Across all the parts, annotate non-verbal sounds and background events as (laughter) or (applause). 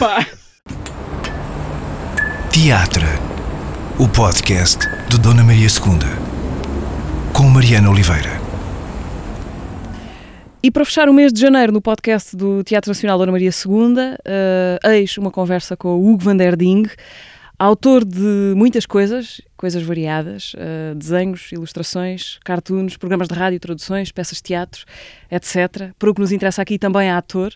pá! Teatro, o podcast de Dona Maria II, com Mariana Oliveira. E para fechar o mês de janeiro no podcast do Teatro Nacional Dona Maria II, uh, eis uma conversa com o Hugo van der Ding, autor de muitas coisas, coisas variadas, uh, desenhos, ilustrações, cartoons, programas de rádio, traduções, peças de teatro, etc. Por o que nos interessa aqui também é ator.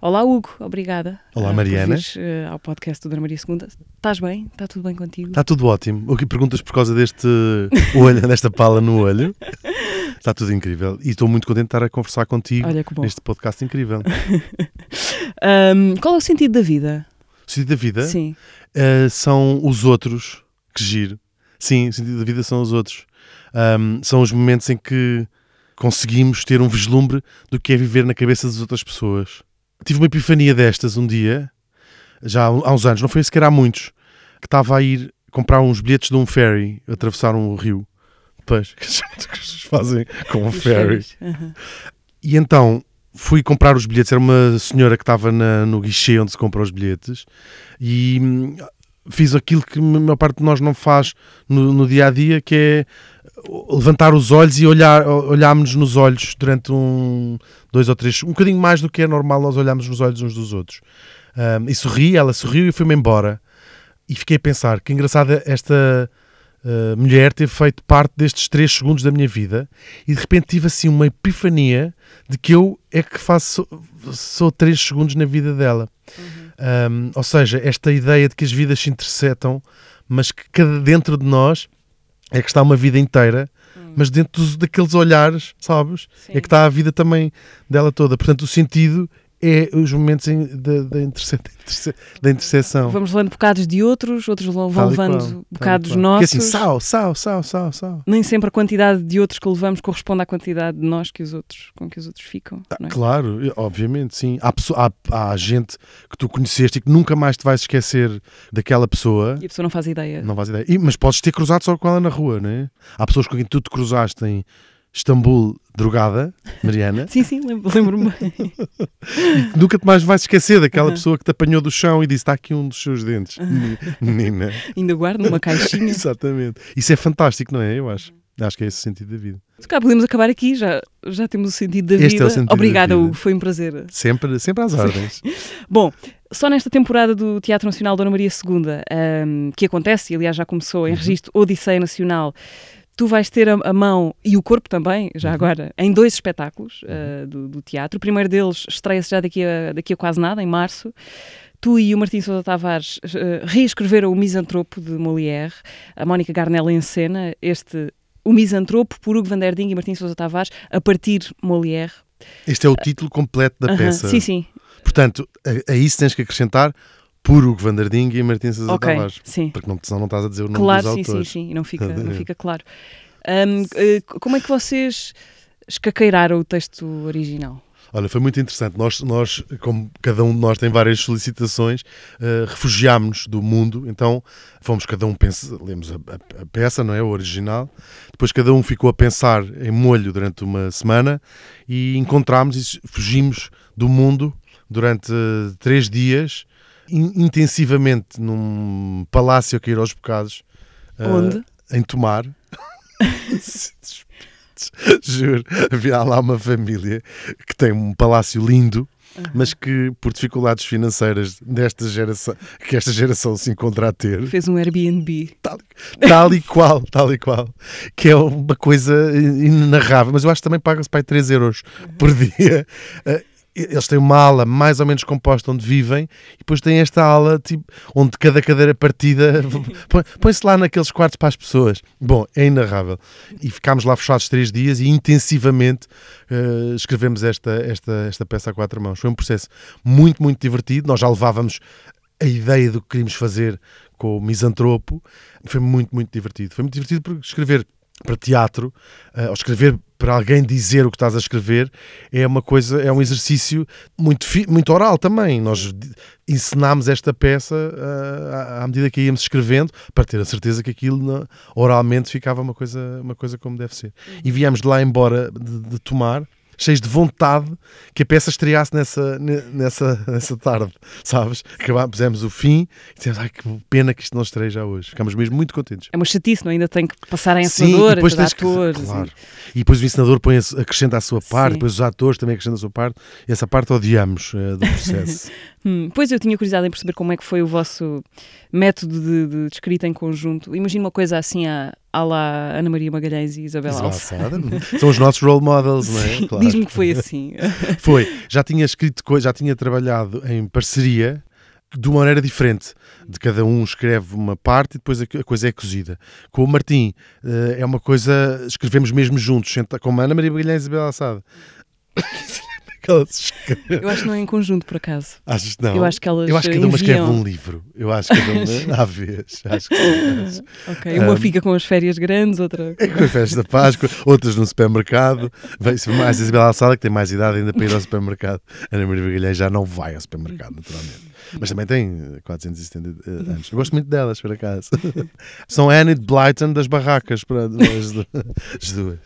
Olá, Hugo, obrigada. Olá, Mariana. Por vires, uh, ao podcast do Dona Maria II. Estás bem? Está tudo bem contigo? Está tudo ótimo. O que perguntas por causa deste (laughs) olho, desta pala no olho? Está tudo incrível. E estou muito contente de estar a conversar contigo Olha neste podcast incrível. (laughs) Um, qual é o sentido da vida? O sentido da vida Sim. uh, são os outros. Que giro. Sim, o sentido da vida são os outros. Um, são os momentos em que conseguimos ter um vislumbre do que é viver na cabeça das outras pessoas. Tive uma epifania destas um dia, já há uns anos, não foi sequer há muitos, que estava a ir comprar uns bilhetes de um ferry, atravessar um rio. Pois, (laughs) que as pessoas fazem com um ferry. Aham. E então fui comprar os bilhetes. Era uma senhora que estava na- no guichê onde se compra os bilhetes e hum, fiz aquilo que a maior parte de nós não faz no, no dia a dia, que é levantar os olhos e olhar, olharmos nos olhos durante um, dois ou três, um bocadinho mais do que é normal nós olharmos nos olhos uns dos outros. Hum, e sorri, ela sorriu e foi-me embora. E fiquei a pensar que engraçada esta uh, mulher ter feito parte destes três segundos da minha vida e de repente tive assim uma epifania de que eu é que faço sou três segundos na vida dela. Um, ou seja, esta ideia de que as vidas se interceptam, mas que cada dentro de nós é que está uma vida inteira, mas dentro dos- daqueles olhares, sabes? Sim. É que está a vida também dela toda. Portanto, o sentido é os momentos da, interse- (laughs) interseção. Vamos levando bocados de outros, outros vão Tal levando qual, bocados qual. nossos. Que é assim, sal, sal, sal, sal, sal. Nem sempre a quantidade de outros que levamos corresponde à quantidade de nós que os outros, com que os outros ficam. não é? Claro, obviamente, sim. Há, pesso- há, há gente que tu conheceste e que nunca mais te vais esquecer daquela pessoa. E a pessoa não faz ideia. Não faz ideia. E- mas podes ter cruzado só com ela na rua, não é? Há pessoas com quem tu te cruzaste em Istambul drogada, Mariana, Sim, sim, lembro- lembro-me bem. nunca te mais vais esquecer daquela pessoa que te apanhou do chão e disse: está aqui um dos seus dentes, menina. Ainda guardo numa caixinha. (laughs) Exatamente. Isso é fantástico, não é? Eu acho. Acho que é esse o sentido da vida. Se calhar podemos acabar aqui, já, já temos o sentido da Este vida. é o sentido da Obrigada. Hugo, foi um prazer. Sempre, sempre às ordens. (laughs) Bom, só nesta temporada do Teatro Nacional Dona Maria II, ahm, que acontece, e aliás já começou Uhum. em registro Odisseia Nacional, tu vais ter a, mão e o corpo também, Uhum. já agora, em dois espetáculos ah, do, do teatro. O primeiro deles estreia-se já daqui a, daqui a quase nada, em março. Tu e o Martim Sousa Tavares eh, reescreveram o Misantropo de Molière, a Mónica Garnella encena este O Misantropo por Hugo van der Ding e Martim Sousa Tavares a partir de Molière. Este é o título completo da Aham, peça. Sim, sim. Portanto, a, a isso tens que acrescentar por Hugo van der Ding e Martin César Ok, Tavares. sim. Porque não, senão não estás a dizer o nome Claro, dos sim, sim, autores. sim, e não fica, (laughs) não fica claro. Ahm, eh, como é que vocês escaqueiraram o texto original? Olha, foi muito interessante. Nós, nós, como cada um de nós tem várias solicitações, eh, refugiámos-nos do mundo, então fomos cada um pensa, lemos a, a- a peça, não é? O original. Depois cada um ficou a pensar em molho durante uma semana e encontramos e fugimos do mundo durante eh, três dias, in- intensivamente num palácio a cair aos bocados. eh, Onde? Em Tomar. (laughs) Juro, havia lá uma família que tem um palácio lindo, mas que por dificuldades financeiras desta geração, que esta geração se encontra a ter, Fez um Airbnb. tal, tal e qual, tal e qual, que é uma coisa inenarrável, mas eu acho que também paga-se para aí 3 euros por dia. Eles têm uma ala mais ou menos composta onde vivem e depois têm esta ala tipo, onde cada cadeira partida (laughs) põe- põe-se lá naqueles quartos para as pessoas. Bom, é inarrável. E ficámos lá fechados três dias e intensivamente eh, escrevemos esta, esta, esta peça a quatro mãos. Foi um processo muito, muito divertido. Nós já levávamos a ideia do que queríamos fazer com o misantropo. Foi muito, muito divertido. Foi muito divertido porque escrever para teatro, eh, ou escrever para alguém dizer o que estás a escrever, é uma coisa, é um exercício muito, muito oral também. Nós ensinámos esta peça eh, à- medida que íamos escrevendo, para ter a certeza que aquilo oralmente ficava uma coisa, uma coisa como deve ser. E viemos de lá embora de, de tomar, cheios de vontade que a peça estreasse nessa, ne- nessa, (laughs) nessa tarde, sabes? Acabámos, pusemos o fim e dissemos, ai que pena que isto não estreia já hoje. Ficámos mesmo muito contentes. É uma chatice, não? é? Ainda tem que passar a Sim, e encenadora, depois tens que- ator. claro. E depois o ensinador põe a, acrescenta a sua parte, Sim. depois os atores também acrescentam a sua parte. E essa parte odiamos eh, do (laughs) processo. Hum, pois eu tinha curiosidade em perceber como é que foi o vosso método de, de escrita em conjunto. Imagina uma coisa assim à, à lá Ana Maria Magalhães e Isabel Alves. Assada, São os nossos role models, não é? Claro. Diz-me que foi assim. (laughs) Foi. Já tinha escrito coisa, já tinha trabalhado em parceria de uma maneira diferente. De cada um escreve uma parte e depois a co- a coisa é cozida. Com o Martim eh, é uma coisa, escrevemos mesmo juntos, senta- com a Ana Maria Magalhães e Isabel (laughs) Assada. Aquelas escrevem- Eu acho que não é em conjunto, por acaso. Achas que não? Eu acho que elas Eu acho que cada uma escreve um livro. Eu acho que cada uma, (laughs) à vez. Acho que sim. Ok, uma Um, fica com as férias grandes, outra... É com a festa da Páscoa, outras no supermercado. Vai-se mais a Isabel Alçada, que tem mais idade ainda para ir ao supermercado. Ana Maria Magalhães já não vai ao supermercado, naturalmente. Mas também tem eh, 470 eh, anos. Eu gosto muito delas, por acaso. (laughs) São Anne e Blyton das barracas, para as, du- (laughs) as duas.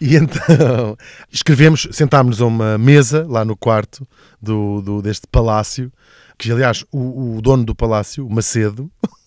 E então, escrevemos, sentámos-nos a uma mesa lá no quarto do, do- deste palácio, que aliás, o, o dono do palácio, Macedo, (laughs)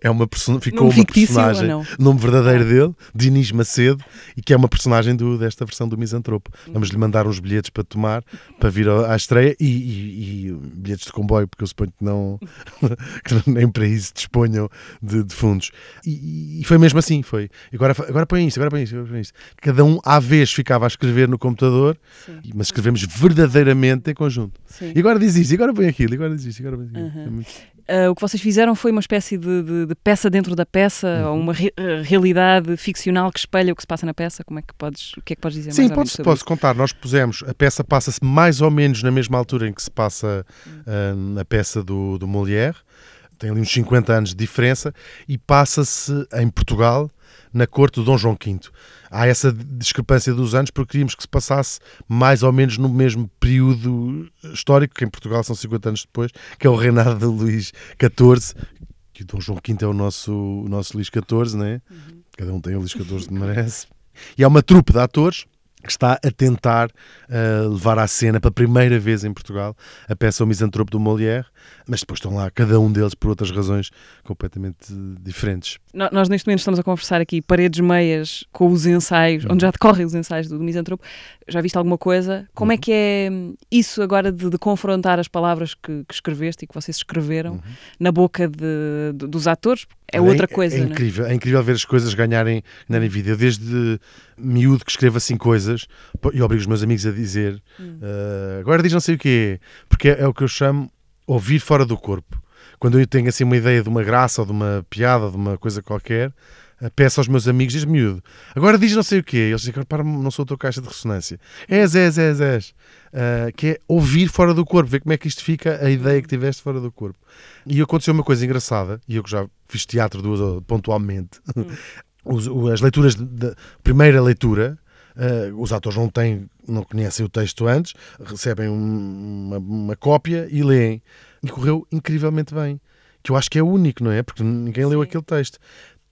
é uma persona, ficou uma personagem não? nome verdadeiro dele, Dinis Macedo, e que é uma personagem do, desta versão do Misantropo. Vamos lhe mandar uns bilhetes para tomar, para vir à estreia, e, e- e bilhetes de comboio, porque eu suponho que não (laughs) que nem para isso disponham de, de fundos. E, e foi mesmo assim, foi. Agora, agora põe isto, agora põe isto, agora põe isto. Cada um, à vez, ficava a escrever no computador, Sim. mas escrevemos verdadeiramente em conjunto. Sim. E agora diz isto, e agora põe aquilo, e agora diz isto, e agora põe aquilo. Uhum. É muito- Ah, o que vocês fizeram foi uma espécie de, de- de peça dentro da peça, Uhum. ou uma re- ah, realidade ficcional que espelha o que se passa na peça. Como é que podes, o que é que podes dizer Sim, mais ou menos posso, contar. Nós pusemos, a peça passa-se mais ou menos na mesma altura em que se passa ah, a peça do, do Molière, tem ali uns 50 anos de diferença, e passa-se em Portugal, na corte do Dom João V. Há essa discrepância dos anos porque queríamos que se passasse mais ou menos no mesmo período histórico, que em Portugal são 50 anos depois, que é o reinado de Luís XIV, que o Dom João V é o nosso, o nosso Luís XIV, não é? Cada um tem o Luís XIV que merece. E há uma trupe de atores que está a tentar uh, levar à cena pela primeira vez em Portugal a peça O Misantropo do Molière, mas depois estão lá cada um deles por outras razões completamente diferentes. Nós neste momento estamos a conversar aqui paredes meias com os ensaios, onde já decorrem os ensaios do, Misantropo. Já viste alguma coisa? Como é que é hum, isso agora de, de confrontar as palavras que, que escreveste e que vocês escreveram na boca de- de- dos atores? É outra coisa, é, não é? incrível, é incrível ver as coisas ganharem, ganharem vida. Eu desde miúdo que escrevo assim coisas e obrigo os meus amigos a dizer Hum. "Ah, agora diz não sei o quê, porque é, é o que eu chamo ouvir fora do corpo. Quando eu tenho assim uma ideia de uma graça ou de uma piada ou de uma coisa qualquer, ah, peço aos meus amigos, diz miúdo, agora diz não sei o quê. Eles dizem, para, não sou a tua caixa de ressonância. És, és, és, és. Ah, que é ouvir fora do corpo, ver como é que isto fica, a ideia que tiveste fora do corpo. E aconteceu uma coisa engraçada, e eu que já fiz teatro duas pontualmente, (laughs) o- as leituras de, de- primeira leitura, eh, os atores não têm, não conhecem o texto antes, recebem um- uma, uma cópia e leem. E correu incrivelmente bem. Que eu acho que é único, não é? Porque ninguém leu Sim. aquele texto.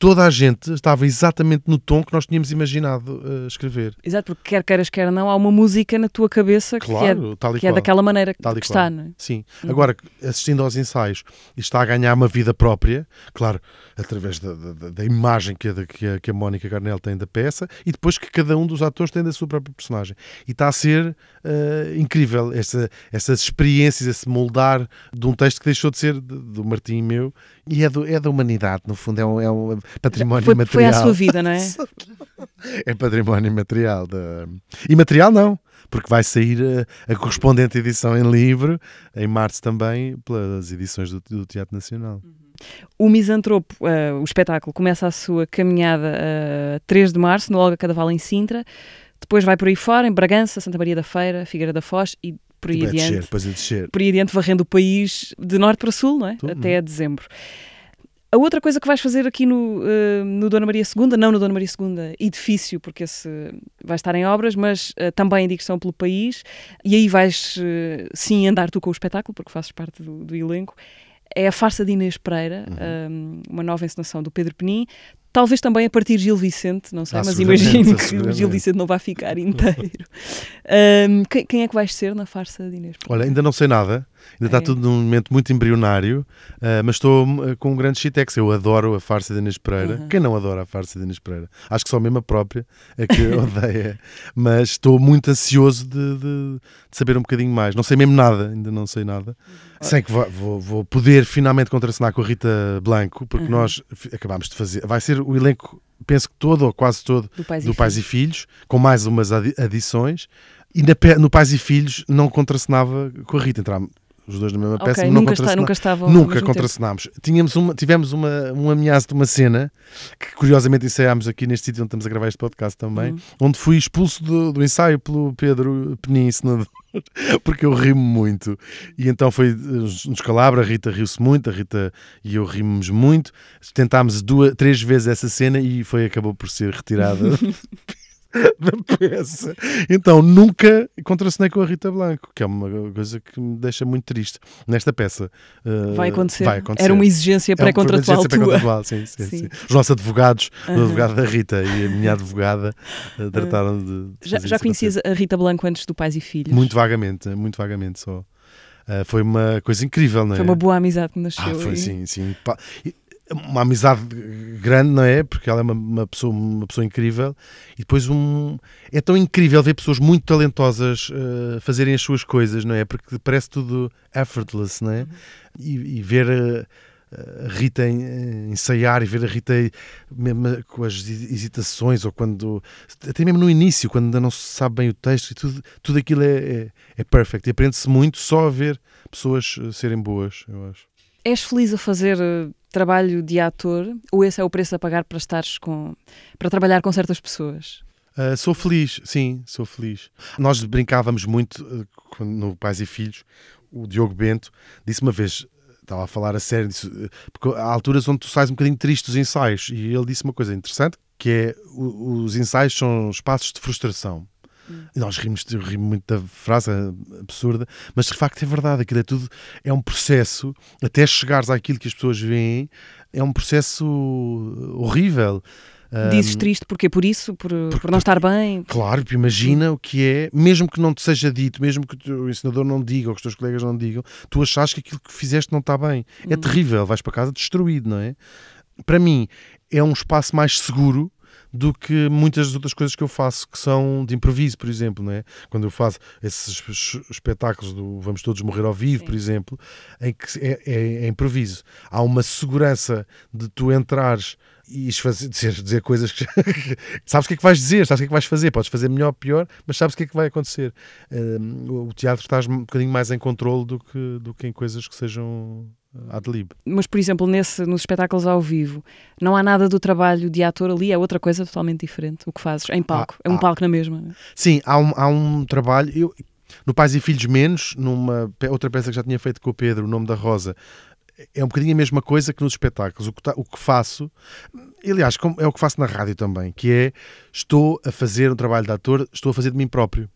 Toda a gente estava exatamente no tom que nós tínhamos imaginado eh, escrever. Exato, porque quer queiras, quer não, há uma música na tua cabeça que é, Claro, tal e que é daquela maneira que, Tal que está, não é? Sim. Agora, assistindo aos ensaios, está a ganhar uma vida própria, claro, através da, da- da imagem que a, que, a, que a Mónica Garnel tem da peça e depois que cada um dos atores tem da sua própria personagem. E está a ser eh, incrível essa, essas experiências, esse moldar de um texto que deixou de ser do Martim e meu e é, do, é da humanidade, no fundo, é um, é um património Foi, material. foi à sua vida, não é? (laughs) É património material. Da... E material não, porque vai sair a, a correspondente edição em livro, em março também, pelas edições do, do Teatro Nacional. O Misantropo, eh, o espetáculo, começa a sua caminhada a 3 de março, no Olga Cadaval, em Sintra. Depois vai por aí fora, em Bragança, Santa Maria da Feira, Figueira da Foz e por aí adiante. depois a descer. Por aí adiante, varrendo o país de norte para sul, não é? Tudo. Até a dezembro. A outra coisa que vais fazer aqui no, eh, no Dona Maria II, não no Dona Maria II edifício, porque esse vai estar em obras, mas eh, também em digressão pelo país, e aí vais eh, sim andar tu com o espetáculo, porque fazes parte do, do elenco, é a farsa de Inês Pereira, Uhum. eh, uma nova encenação do Pedro Penin. Talvez também a partir de Gil Vicente, não sei, Ah, mas imagino que. Gil Vicente não vai ficar inteiro. (laughs) Ahm, quem, quem é que vais ser na farsa de Inês? Olha, ainda não sei nada, ainda está É. tudo num momento muito embrionário, ah, mas estou ah, com um grande chitex. Eu adoro a farsa de Inês Pereira. Uhum. Quem não adora a farsa de Inês Pereira? Acho que só mesmo a própria é que (laughs) odeia, mas estou muito ansioso de, de- de saber um bocadinho mais. Não sei mesmo nada, ainda não sei nada. Sei que vou, vou- vou poder finalmente contracenar com a Rita Blanco, porque Uhum. nós acabámos de fazer. Vai ser o elenco, penso que todo ou quase todo, Do Pais, do e Pais Filhos. e Filhos, com mais umas adi- adições. E na no Pais e Filhos não contracenava com a Rita. Entrámos os dois na mesma Ok, peça, nunca, está, nunca estavam Nunca contracenámos. Tínhamos uma, tivemos uma, um ameaço de uma cena que curiosamente ensaiámos aqui neste sítio onde estamos a gravar este podcast também, Uhum. onde fui expulso do, do ensaio pelo Pedro Penin, encenador, (laughs) porque eu rimo muito. E então foi um descalabro, a Rita riu-se muito, a Rita e eu rimos muito. Tentámos duas, três vezes essa cena e foi, acabou por ser retirada (laughs) (laughs) da peça. Então nunca contracenei com a Rita Blanco, que é uma coisa que me deixa muito triste nesta peça. Uh, Vai acontecer. vai acontecer. Era uma exigência É pré-contratual tua. pré-contratual, sim, sim, Sim. sim. Os nossos advogados, o Aham. advogado da Rita e a minha (laughs) advogada, uh, trataram de. de Já, já conhecias a Rita Blanco antes do Pais e Filhos? Muito vagamente, muito vagamente só. Uh, foi uma coisa incrível, não é? Foi uma boa amizade que nasceu. Ah, foi aí. sim, sim. E Uma amizade grande, não é? Porque ela é uma, uma pessoa, uma pessoa incrível. E depois um. É tão incrível ver pessoas muito talentosas uh, fazerem as suas coisas, não é? Porque parece tudo effortless, não é? E, e ver. a Rita em- em ensaiar e ver a Rita mesmo com as hesitações ou quando até mesmo no início quando ainda não se sabe bem o texto e tudo, tudo aquilo é, é, é perfect e aprende-se muito só a ver pessoas serem boas eu acho És feliz a fazer eh, trabalho de ator ou esse é o preço a pagar para estares com para trabalhar com certas pessoas? Uh, sou feliz, sim, sou feliz. Nós brincávamos muito uh, no Pais e Filhos. O Diogo Bento disse uma vez, estava a falar a sério, disse, uh, porque há alturas onde tu sais um bocadinho triste dos ensaios. E ele disse uma coisa interessante, que é os ensaios são espaços de frustração. E nós rimos, eu rimo muito da frase é absurda, mas de facto é verdade, aquilo é tudo, é um processo, até chegares àquilo que as pessoas veem, é um processo horrível. Dizes triste porque por isso, por, por não estar bem. Claro, porque imagina o que é, mesmo que não te seja dito, mesmo que o ensinador não diga ou que os teus colegas não digam, tu achas que aquilo que fizeste não está bem. É terrível, vais para casa destruído, não é? Para mim, é um espaço mais seguro do que muitas das outras coisas que eu faço que são de improviso, por exemplo, não é? Quando eu faço esses es- espetáculos do Vamos Todos Morrer ao Vivo, por exemplo, em que é, é- é improviso. Há uma segurança de tu entrares e fazer, dizer, dizer coisas que (laughs) sabes o que é que vais dizer, sabes o que é que vais fazer, podes fazer melhor ou pior, mas sabes o que é que vai acontecer. Hum, o teatro estás um bocadinho mais em controle do que, do que em coisas que sejam ah, ad lib. Mas, por exemplo, nesse, nos espetáculos ao vivo, não há nada do trabalho de ator ali, é outra coisa totalmente diferente. O que fazes em palco. é um ah. palco na mesma. Sim, há um, há um trabalho. Eu, no Pais e Filhos Menos, numa outra peça que já tinha feito com o Pedro, O Nome da Rosa, é um bocadinho a mesma coisa que nos espetáculos. O que, ta- o que faço, aliás, como- é o que faço na rádio também, que é estou a fazer um trabalho de ator, estou a fazer de mim próprio.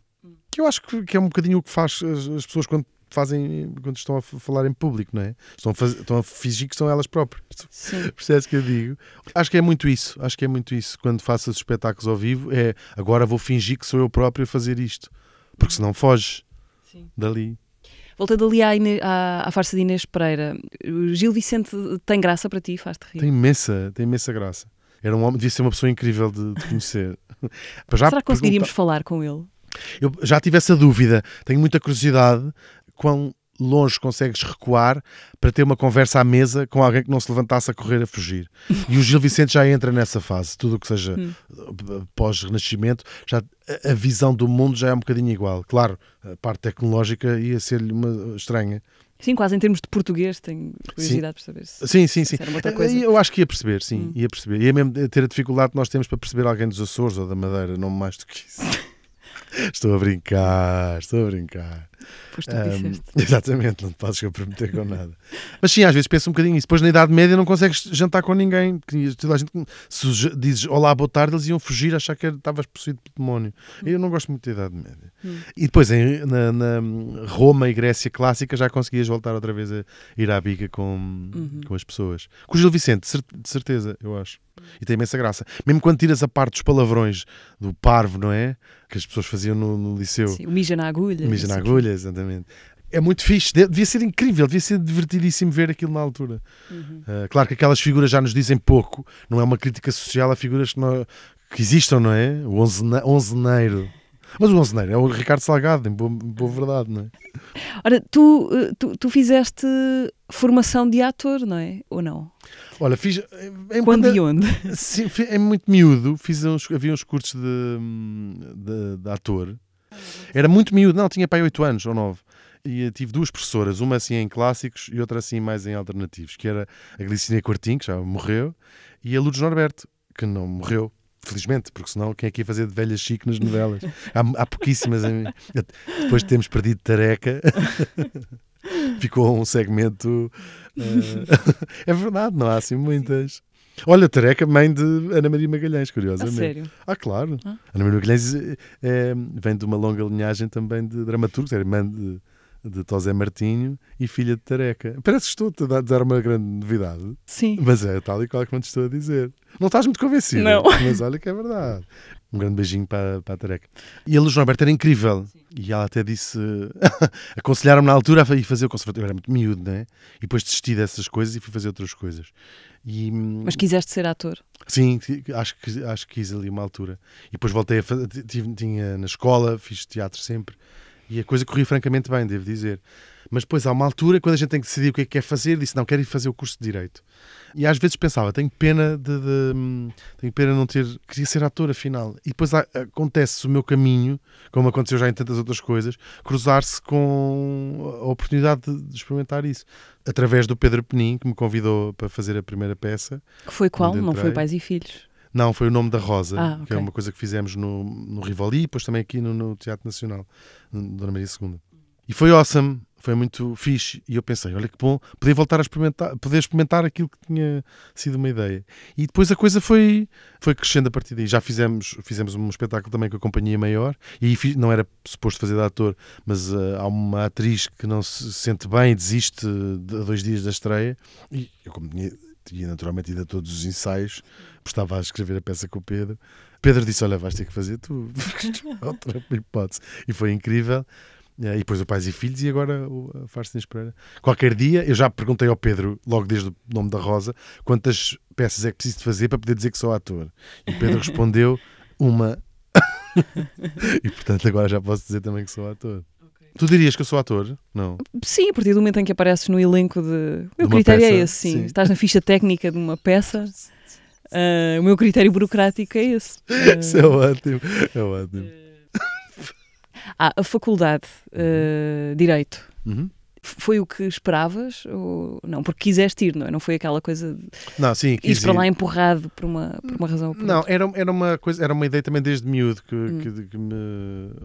Que eu acho que, que é um bocadinho o que faz as, as pessoas quando fazem, quando estão a falar em público, não é? Estão a, estão a fingir que são elas próprias. Sim. (laughs) Percebes o que eu digo? Acho que é muito isso. Acho que é muito isso. Quando faço os espetáculos ao vivo, é agora vou fingir que sou eu próprio a fazer isto. Porque senão foges Sim. dali. Voltando ali à, Ine- à, à farsa de Inês Pereira, o Gil Vicente tem graça para ti? Faz-te rir? Tem imensa, tem imensa graça. Era um homem, devia ser uma pessoa incrível de, de conhecer. (laughs) Já Será que conseguiríamos pergunta- falar com ele? Eu já tive essa dúvida. Tenho muita curiosidade quão longe consegues recuar para ter uma conversa à mesa com alguém que não se levantasse a correr a fugir. E o Gil Vicente já entra nessa fase. Tudo o que seja Hum. pós-renascimento, já a- visão do mundo já é um bocadinho igual. Claro, a parte tecnológica ia ser-lhe uma estranha. Sim, quase em termos de português, tenho curiosidade por saber se. Sim, sim, sim. Coisa. Eu acho que ia perceber, sim, Hum. ia perceber. Ia mesmo ter a dificuldade que nós temos para perceber alguém dos Açores ou da Madeira, não mais do que isso. (laughs) Estou a brincar, estou a brincar. Pois tu Ahm, disseste. (laughs) exatamente, não te podes comprometer com nada. Mas sim, às vezes penso um bocadinho isso. Depois na Idade Média não consegues jantar com ninguém. Que Toda a gente, se dizes olá, boa tarde, eles iam fugir, achar que estavas possuído pelo demónio. Eu não gosto muito da Idade Média. Hum. E depois em, na, na Roma e Grécia clássica já conseguias voltar outra vez a ir à bica com, Uhum. com as pessoas. Com o Gil Vicente, de cer- de certeza, eu acho. E tem imensa graça. Mesmo quando tiras a parte dos palavrões do parvo, não é? Que as pessoas faziam no, no liceu. Sim, o mija na agulha. Mija na não exatamente. É muito fixe, de- devia ser incrível, devia ser divertidíssimo ver aquilo na altura. Uhum. Uh, claro que aquelas figuras já nos dizem pouco, não é uma crítica social a figuras que, não- que existam, não é? O onzene- onzeneiro. Mas o onzeneiro é o Ricardo Salgado, em boa, boa verdade, não é? Ora, tu, eh, tu, tu fizeste formação de ator, não é? Ou não? Olha, fiz. Em, Quando e onde? Sim, é muito miúdo, fiz uns, havia uns cursos de, de, de ator. Era muito miúdo, não, tinha pai 8 anos ou 9. E eu tive duas professoras, uma assim em clássicos e outra assim mais em alternativos, que era a Glicínia Quartim, que já morreu, e a Lourdes Norberto, que não morreu, felizmente, porque senão quem é que ia fazer de velhas chique nas novelas? Há, há pouquíssimas. Depois de termos perdido Tareca, (laughs) ficou um segmento. eh, (laughs) é verdade, não há assim muitas. Olha, Tareca, mãe de Ana Maria Magalhães, A curiosamente. sério? Ah, claro. Ah. Ana Maria Magalhães eh, vem de uma longa linhagem também de dramaturgos, era irmã de, de Tosé Martinho e filha de Tareca. Parece que estou-te a dar- uma grande novidade, Sim. mas é tal e qual como te estou a dizer. Não estás muito convencido, Não. (laughs) mas olha que é verdade. Um grande beijinho para, para a Tareca. E a Luz Norberto era incrível. E ela até disse, (laughs) aconselharam-me na altura a ir fazer o conservatório. Eu era muito miúdo, não é? E depois desisti dessas coisas e fui fazer outras coisas. E, Mas quiseste ser ator? Sim, acho que, acho que quis ali uma altura. E depois voltei a fazer, tinha na escola, fiz teatro sempre. E a coisa corria francamente bem, devo dizer. Mas depois há uma altura, quando a gente tem que decidir o que é que quer fazer, disse, não, quero ir fazer o curso de Direito. E às vezes pensava, tenho pena de, de- tenho pena de não ter, queria ser ator afinal. E depois há- acontece o meu caminho, como aconteceu já em tantas outras coisas, cruzar-se com a oportunidade de, de experimentar isso. Através do Pedro Penin, que me convidou para fazer a primeira peça. Que foi qual? Não foi. Pais e Filhos? Não, foi o nome da Rosa, Ah, que é uma coisa que fizemos no, no Rivoli e depois também aqui no, no Teatro Nacional, Dona Maria II. E foi awesome, foi muito fixe. E eu pensei, olha que bom, poder voltar a experimentar, poder experimentar aquilo que tinha sido uma ideia. E depois a coisa foi, foi crescendo a partir daí. Já fizemos, fizemos um espetáculo também com a Companhia Maior, e fiz- não era suposto fazer de ator, mas ah, há uma atriz que não se sente bem e desiste de, a dois dias da estreia. E eu, como tinha, tinha naturalmente a todos os ensaios, estava a escrever a peça com o Pedro. Pedro disse: Olha, vais ter que fazer tu, (laughs) outra hipótese. E foi incrível. Eh, E depois o Pais e Filhos, e agora o a Farsa Espera. Qualquer dia, eu já perguntei ao Pedro, logo desde o nome da Rosa, quantas peças é que preciso de fazer para poder dizer que sou ator. E o Pedro (laughs) respondeu: Uma. (laughs) e portanto, agora já posso dizer também que sou ator. Tu dirias que eu sou ator? Não. Sim, a partir do momento em que apareces no elenco de. O meu uma critério é peça, esse, sim. sim. Estás na ficha técnica de uma peça. ah, o meu critério burocrático é esse. Ah, Isso é ótimo. É ótimo. Ah, a faculdade, ah, Direito. Uhum. Foi o que esperavas? Ou não? Porque quiseste ir, não é? Não foi aquela coisa de Não, sim, ir quis para ir. lá empurrado por uma, por uma razão ou por Não, outra. era, era, uma coisa, era uma ideia também desde miúdo que, Hum. que, que me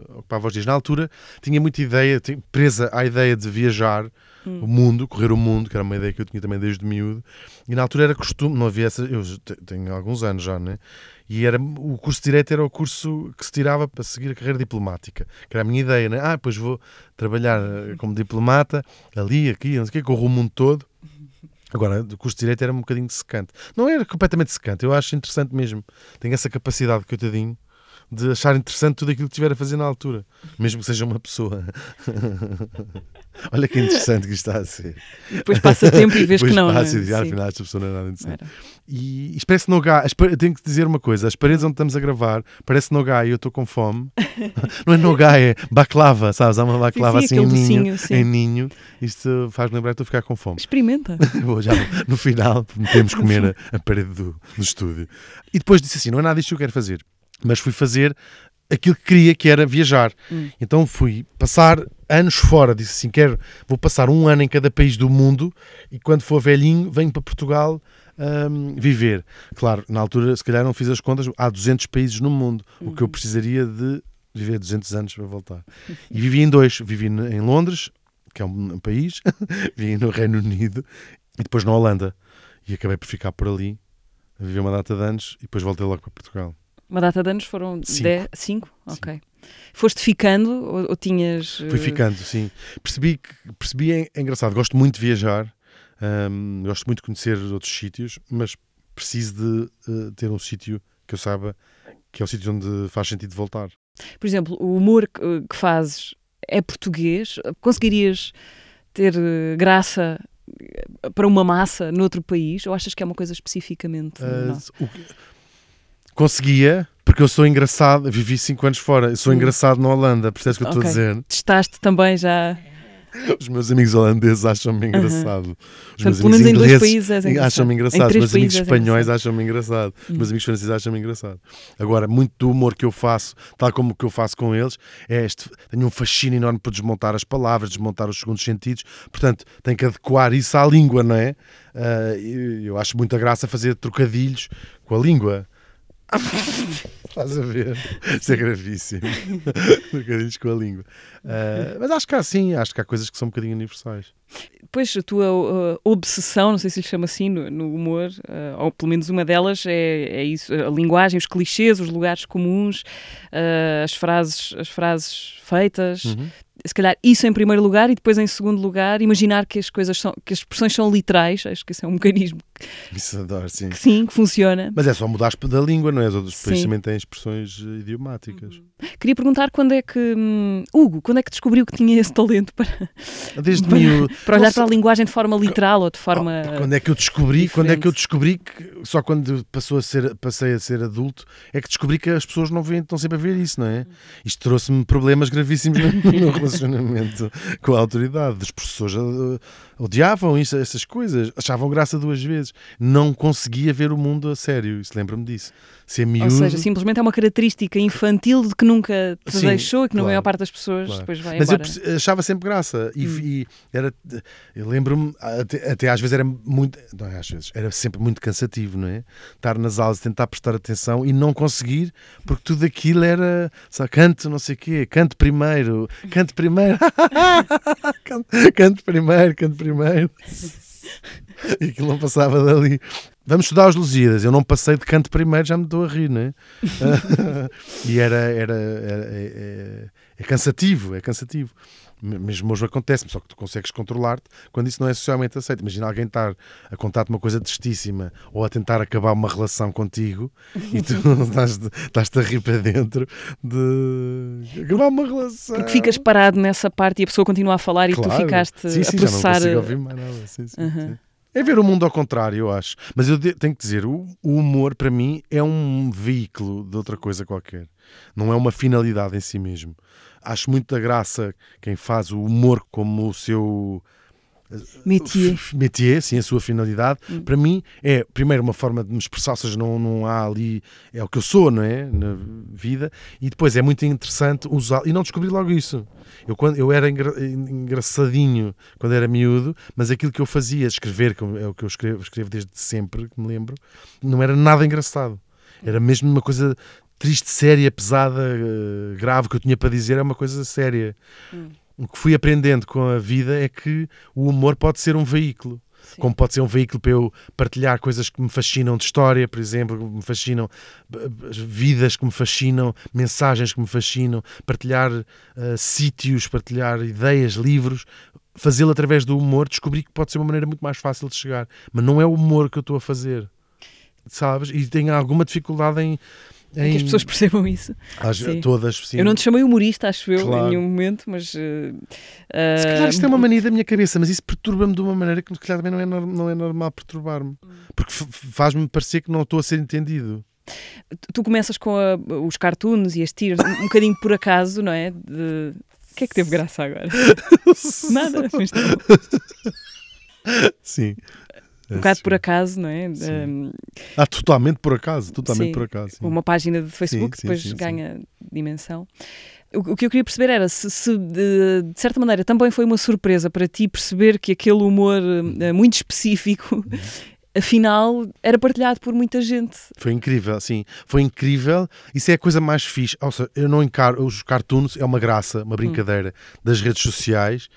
ocupava os dias. Na altura tinha muita ideia, presa à ideia de viajar Hum. o mundo, correr o mundo, que era uma ideia que eu tinha também desde miúdo. E na altura era costume, não havia essa. Eu tenho alguns anos já, né? E era, o curso de Direito era o curso que se tirava para seguir a carreira diplomática, que era a minha ideia, né? Ah, depois vou trabalhar eh, como diplomata, ali, aqui, não sei o quê, corro o mundo todo. Agora, o curso de Direito era um bocadinho secante. Não era completamente secante, eu acho interessante mesmo. Tenho essa capacidade, coitadinho, de achar interessante tudo aquilo que estiver a fazer na altura, mesmo que seja uma pessoa. (laughs) Olha que interessante que isto está a ser. E depois passa tempo e vês que não. passa não e é? diz, ah, Sim. afinal, esta pessoa não é nada interessante. Era. E isto parece no pa- Tenho que dizer uma coisa: as paredes onde estamos a gravar parece no gá e eu estou com fome. (laughs) não é no gá, é baclava, sabes? Há uma baclava sim, assim em ninho, sim. em ninho. Isto faz-me lembrar que estou a ficar com fome. Experimenta. (laughs) Vou já no, no final metemos comer a, a parede do, do estúdio. E depois disse assim: não é nada disto que eu quero fazer, mas fui fazer aquilo que queria, que era viajar. Hum. Então fui passar anos fora. Disse assim: quero, vou passar um ano em cada país do mundo e quando for velhinho venho para Portugal. hum, viver. Claro, na altura, se calhar não fiz as contas, há 200 países no mundo, o que eu precisaria de viver 200 anos para voltar. E vivi em dois. Vivi em Londres, que é um, um país, (laughs) vivi no Reino Unido e depois na Holanda. E acabei por ficar por ali, a viver uma data de anos e depois voltei logo para Portugal. Uma data de anos foram Cinco. 10, 5? Ok. Foste ficando ou, ou tinhas. Fui eh, ficando, sim. Percebi que percebi é, é engraçado. Gosto muito de viajar, hum, gosto muito de conhecer outros sítios, mas preciso de eh, ter um sítio que eu saiba que é o sítio onde faz sentido voltar. Por exemplo, o humor que, que fazes é português? Conseguirias ter eh, graça para uma massa noutro país? Ou achas que é uma coisa especificamente Uh, o Conseguia, porque eu sou engraçado, vivi 5 anos fora, eu sou Hum. engraçado na Holanda, percebes o que eu estou Ok. a dizer? Testaste também já. Os meus amigos holandeses acham-me engraçado. Os Portanto, meus pelo menos amigos em dois ingleses engraçado. acham-me engraçado. Os meus amigos espanhóis engraçado. acham-me engraçado. Os meus amigos franceses acham-me engraçado. Agora, muito do humor que eu faço, tal como que eu faço com eles, é este. Tenho um fascínio enorme por desmontar as palavras, desmontar os segundos sentidos. Portanto, tenho que adequar isso à língua, não é? Eu, eu acho muita graça fazer trocadilhos com a língua. (laughs) Estás a ver? Isso é gravíssimo. (laughs) trocadilhos com a língua. Ah, mas acho que há sim, acho que há coisas que são um bocadinho universais. Pois a tua uh, obsessão, não sei se lhe chama assim, no, no humor, uh, ou pelo menos uma delas, é, é isso: a linguagem, os clichês, os lugares comuns, uh, as, frases, as frases feitas. Uhum. Se calhar isso em primeiro lugar e depois em segundo lugar imaginar que as coisas são, que as expressões são literais. Acho que esse é um mecanismo (laughs) Isso adoro, sim. que sim, que funciona. Mas é só mudar da língua, não é? Os outros países Sim. também têm expressões eh, idiomáticas. Queria perguntar quando é que, hum, Hugo, quando é que descobriu que tinha esse talento para, Desde (laughs) Para- miúdo. Para olhar para a linguagem de forma literal ou de forma. Oh, quando é que eu descobri, quando é que eu diferente. descobri que só quando passou a ser, passei a ser adulto é que descobri que as pessoas não veem, estão sempre a ver isso, não é? Isto trouxe-me problemas gravíssimos (laughs) no meu relacionamento com a autoridade. As pessoas eh, odiavam isso, essas coisas, achavam graça duas vezes. Não conseguia ver o mundo a sério, isso lembra-me disso. Ser miúdo. Ou seja, simplesmente é uma característica infantil de que nunca te Sim, deixou e que na claro, maior parte das pessoas claro. depois vai Mas eu embora. perce- achava sempre graça e, Hum. e era, eu lembro-me, até, até às vezes era muito, não é às vezes, era sempre muito cansativo, não é? Estar nas aulas, tentar prestar atenção e não conseguir, porque tudo aquilo era, só canto não sei o quê, canto primeiro, canto primeiro, (laughs) canto, canto primeiro, canto primeiro. (laughs) E aquilo não passava dali. Vamos estudar os Lusíadas. Eu não passei de canto primeiro, já me estou a rir, não é? (laughs) e era, era, era- é, é- é cansativo, é cansativo. Me- Mesmo hoje acontece, só que tu consegues controlar-te quando isso não é socialmente aceito. Imagina alguém estar a contar-te uma coisa tristíssima ou a tentar acabar uma relação contigo e tu (laughs) estás-te estás-te a rir para dentro de acabar uma relação. Porque ficas parado nessa parte e a pessoa continua a falar e tu ficaste sim, sim, a já não processar. consigo ouvir mais nada. Sim, sim, Aham. sim. É ver o mundo ao contrário, eu acho. Mas eu tenho que dizer, o, humor para mim é um veículo de outra coisa qualquer. Não é uma finalidade em si mesmo. Acho muita graça quem faz o humor como o seu métier. métier, sim, a sua finalidade. Hum. Para mim é, primeiro, uma forma de me expressar, ou seja, não, não há ali, é o que eu sou, não é? Na vida. E depois é muito interessante usar, e não descobri logo isso. Eu, quando, eu era engra- engraçadinho quando era miúdo, mas aquilo que eu fazia, escrever, que é o que eu escrevo, escrevo desde sempre, que me lembro, não era nada engraçado. Era mesmo uma coisa triste, séria, pesada, eh, grave, que eu tinha para dizer, é uma coisa séria. Hum. O que fui aprendendo com a vida é que o humor pode ser um veículo. Sim. Como pode ser um veículo para eu partilhar coisas que me fascinam de história, por exemplo, que me fascinam, vidas que me fascinam, mensagens que me fascinam, partilhar ah, sítios, partilhar ideias, livros, fazê-lo através do humor, descobri que pode ser uma maneira muito mais fácil de chegar. Mas não é o humor que eu estou a fazer, sabes? E tenho alguma dificuldade em. É que as pessoas percebam isso. às- sim. todas, sim. Eu não te chamei humorista, acho eu, Claro. em nenhum momento, mas. eh, Se eh, calhar isto é uma mania da minha cabeça, mas isso perturba-me de uma maneira que se calhar também não é, não é normal perturbar-me. Porque faz-me parecer que não estou a ser entendido. tu começas com a- os cartoons e as tiras, um bocadinho por acaso, não é? De... O que é que teve graça agora? (laughs) Nada, mas tá. Sim. Um bocado por acaso, não é? Um, Ah, totalmente por acaso, totalmente Sim. por acaso. sim. uma página de Facebook Sim, depois ganha dimensão. O, o que eu queria perceber era se, se, de, de certa maneira também foi uma surpresa para ti perceber que aquele humor eh, muito específico (laughs) afinal era partilhado por muita gente. Foi incrível, sim. Foi incrível. Isso é a coisa mais fixe. Ou seja, eu não encaro os cartoons, é uma graça, uma brincadeira das redes sociais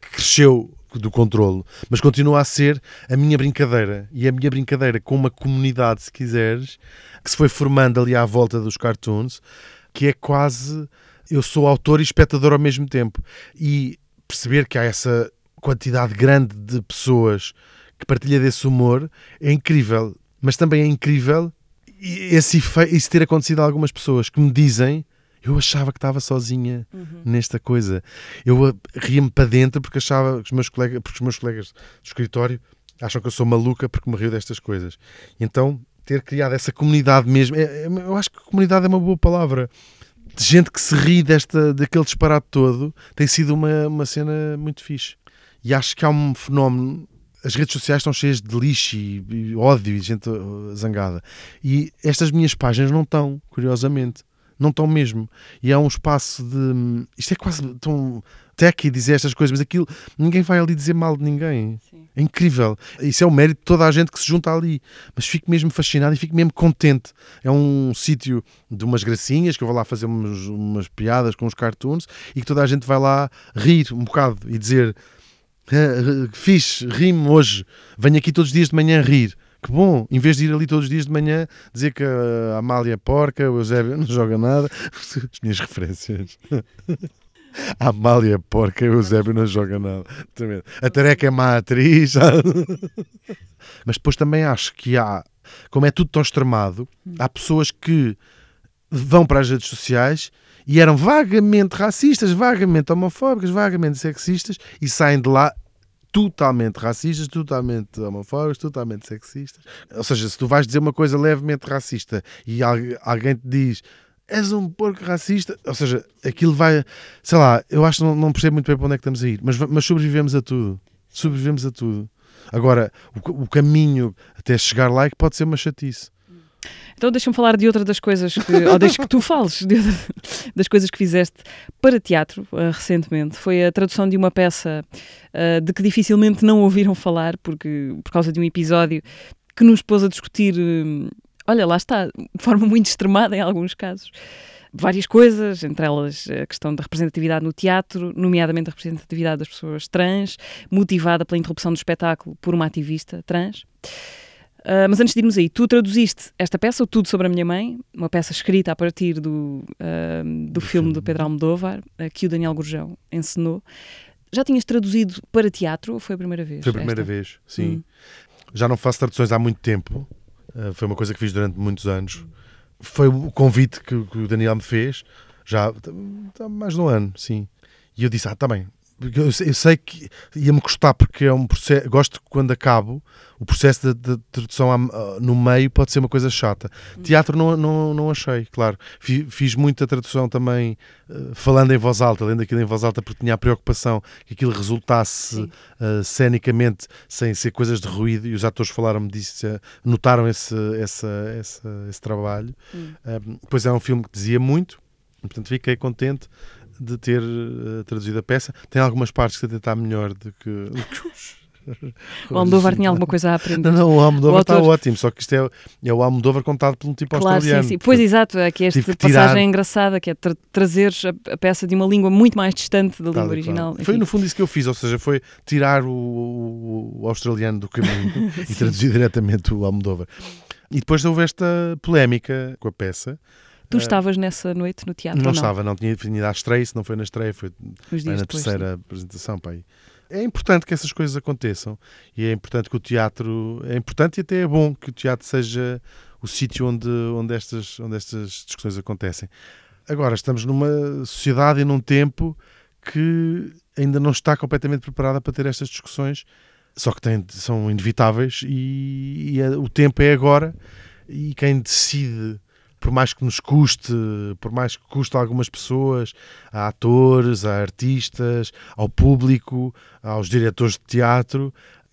que cresceu do controlo, mas continua a ser a minha brincadeira. E a minha brincadeira com uma comunidade, se quiseres, que se foi formando ali à volta dos cartoons, que é quase. Eu sou autor e espectador ao mesmo tempo. E perceber que há essa quantidade grande de pessoas que partilha desse humor é incrível. Mas também é incrível esse, ter acontecido a algumas pessoas que me dizem eu achava que estava sozinha uhum. nesta coisa. Eu ria-me para dentro porque achava que os meus colegas, porque os meus colegas do escritório acham que eu sou maluca porque me rio destas coisas. Então, ter criado essa comunidade mesmo, é, é, eu acho que comunidade é uma boa palavra. De gente que se ri desta, daquele disparate todo, tem sido uma, uma cena muito fixe. E acho que há um fenómeno as redes sociais estão cheias de lixo e, ódio e gente uh, zangada. E estas minhas páginas não estão, curiosamente. Não estão mesmo. E há um espaço de. Isto é quase tão tech dizer estas coisas, mas aquilo. Ninguém vai ali dizer mal de ninguém. Sim. É incrível. Isso é o mérito de toda a gente que se junta ali. Mas fico mesmo fascinado e fico mesmo contente. É um sítio de umas gracinhas que eu vou lá fazer umas, umas piadas com os cartoons e que toda a gente vai lá rir um bocado e dizer fiz, rimo hoje, venho aqui todos os dias de manhã rir. Que bom, em vez de ir ali todos os dias de manhã dizer que a Amália é porca, o Eusébio não joga nada, (laughs) as minhas referências. (laughs) A Amália é porca, o Eusébio não joga nada. A Tareca é má atriz. (laughs) Mas depois também acho que há, como é tudo tão extremado, há pessoas que vão para as redes sociais e eram vagamente racistas, vagamente homofóbicas, vagamente sexistas e saem de lá totalmente racistas, totalmente homofóbicos, totalmente sexistas. Ou seja, se tu vais dizer uma coisa levemente racista e alguém te diz és um porco racista, ou seja, aquilo vai, sei lá, eu acho que não, percebo muito bem para onde é que estamos a ir, mas, mas sobrevivemos a tudo. Sobrevivemos a tudo. Agora, o, o caminho até chegar lá é que pode ser uma chatice. Então deixa-me falar de outra das coisas que, ou deixa que tu (laughs) fales de, das coisas que fizeste para teatro uh, recentemente. Foi a tradução de uma peça uh, de que dificilmente não ouviram falar, porque por causa de um episódio que nos pôs a discutir, uh, olha, lá está, de forma muito extremada em alguns casos. Várias coisas, entre elas a questão da representatividade no teatro, nomeadamente a representatividade das pessoas trans, motivada pela interrupção do espetáculo por uma ativista trans. Uh, mas antes de irmos aí, tu traduziste esta peça, o Tudo sobre a Minha Mãe, uma peça escrita a partir do, uh, do filme do Pedro Almodóvar, uh, que o Daniel Gurjão encenou. Já tinhas traduzido para teatro ou foi a primeira vez? Foi a primeira esta? vez, sim. Hum. Já não faço traduções há muito tempo, foi uma coisa que fiz durante muitos anos. Foi o convite que, que o Daniel me fez, já há mais de um ano, sim. E eu disse: Ah, está bem, eu, eu sei que ia-me custar, porque é um processo. Gosto quando acabo, o processo de, de tradução no meio pode ser uma coisa chata. Teatro não, não, não achei, claro. Fiz, fiz muita tradução também uh, falando em voz alta, lendo aquilo em voz alta, porque tinha a preocupação que aquilo resultasse uh, cenicamente, sem ser coisas de ruído, e os atores falaram-me disso, uh, notaram esse, esse, esse, esse trabalho. Hum. depois é um filme que dizia muito, portanto fiquei contente de ter uh, traduzido a peça. Tem algumas partes que até está melhor do que, do que os. O Almodóvar tinha alguma coisa a aprender. Não, não o Almodóvar está ótimo, só que isto é, é o Almodóvar contado por um tipo claro, australiano. Sim, sim. Pois, exato, é que esta passagem é engraçada, que é tra trazeres a, a, peça de uma língua muito mais distante da língua original. Foi no fundo isso que eu fiz, ou seja, foi tirar o, o, o australiano do caminho (laughs) e traduzir diretamente o Almodóvar. E depois houve esta polémica com a peça, Tu uh, estavas nessa noite no teatro? Não, não? estava, não tinha definido à estreia, se não foi na estreia, foi na depois, terceira sim. apresentação. Pai. É importante que essas coisas aconteçam e é importante que o teatro, é importante e até é bom que o teatro seja o sítio onde, onde, estas, onde estas discussões acontecem. Agora, estamos numa sociedade e num tempo que ainda não está completamente preparada para ter estas discussões, só que tem, são inevitáveis e, e é, o tempo é agora e quem decide por mais que nos custe, por mais que custe a algumas pessoas, a atores, a artistas, ao público, aos diretores de teatro,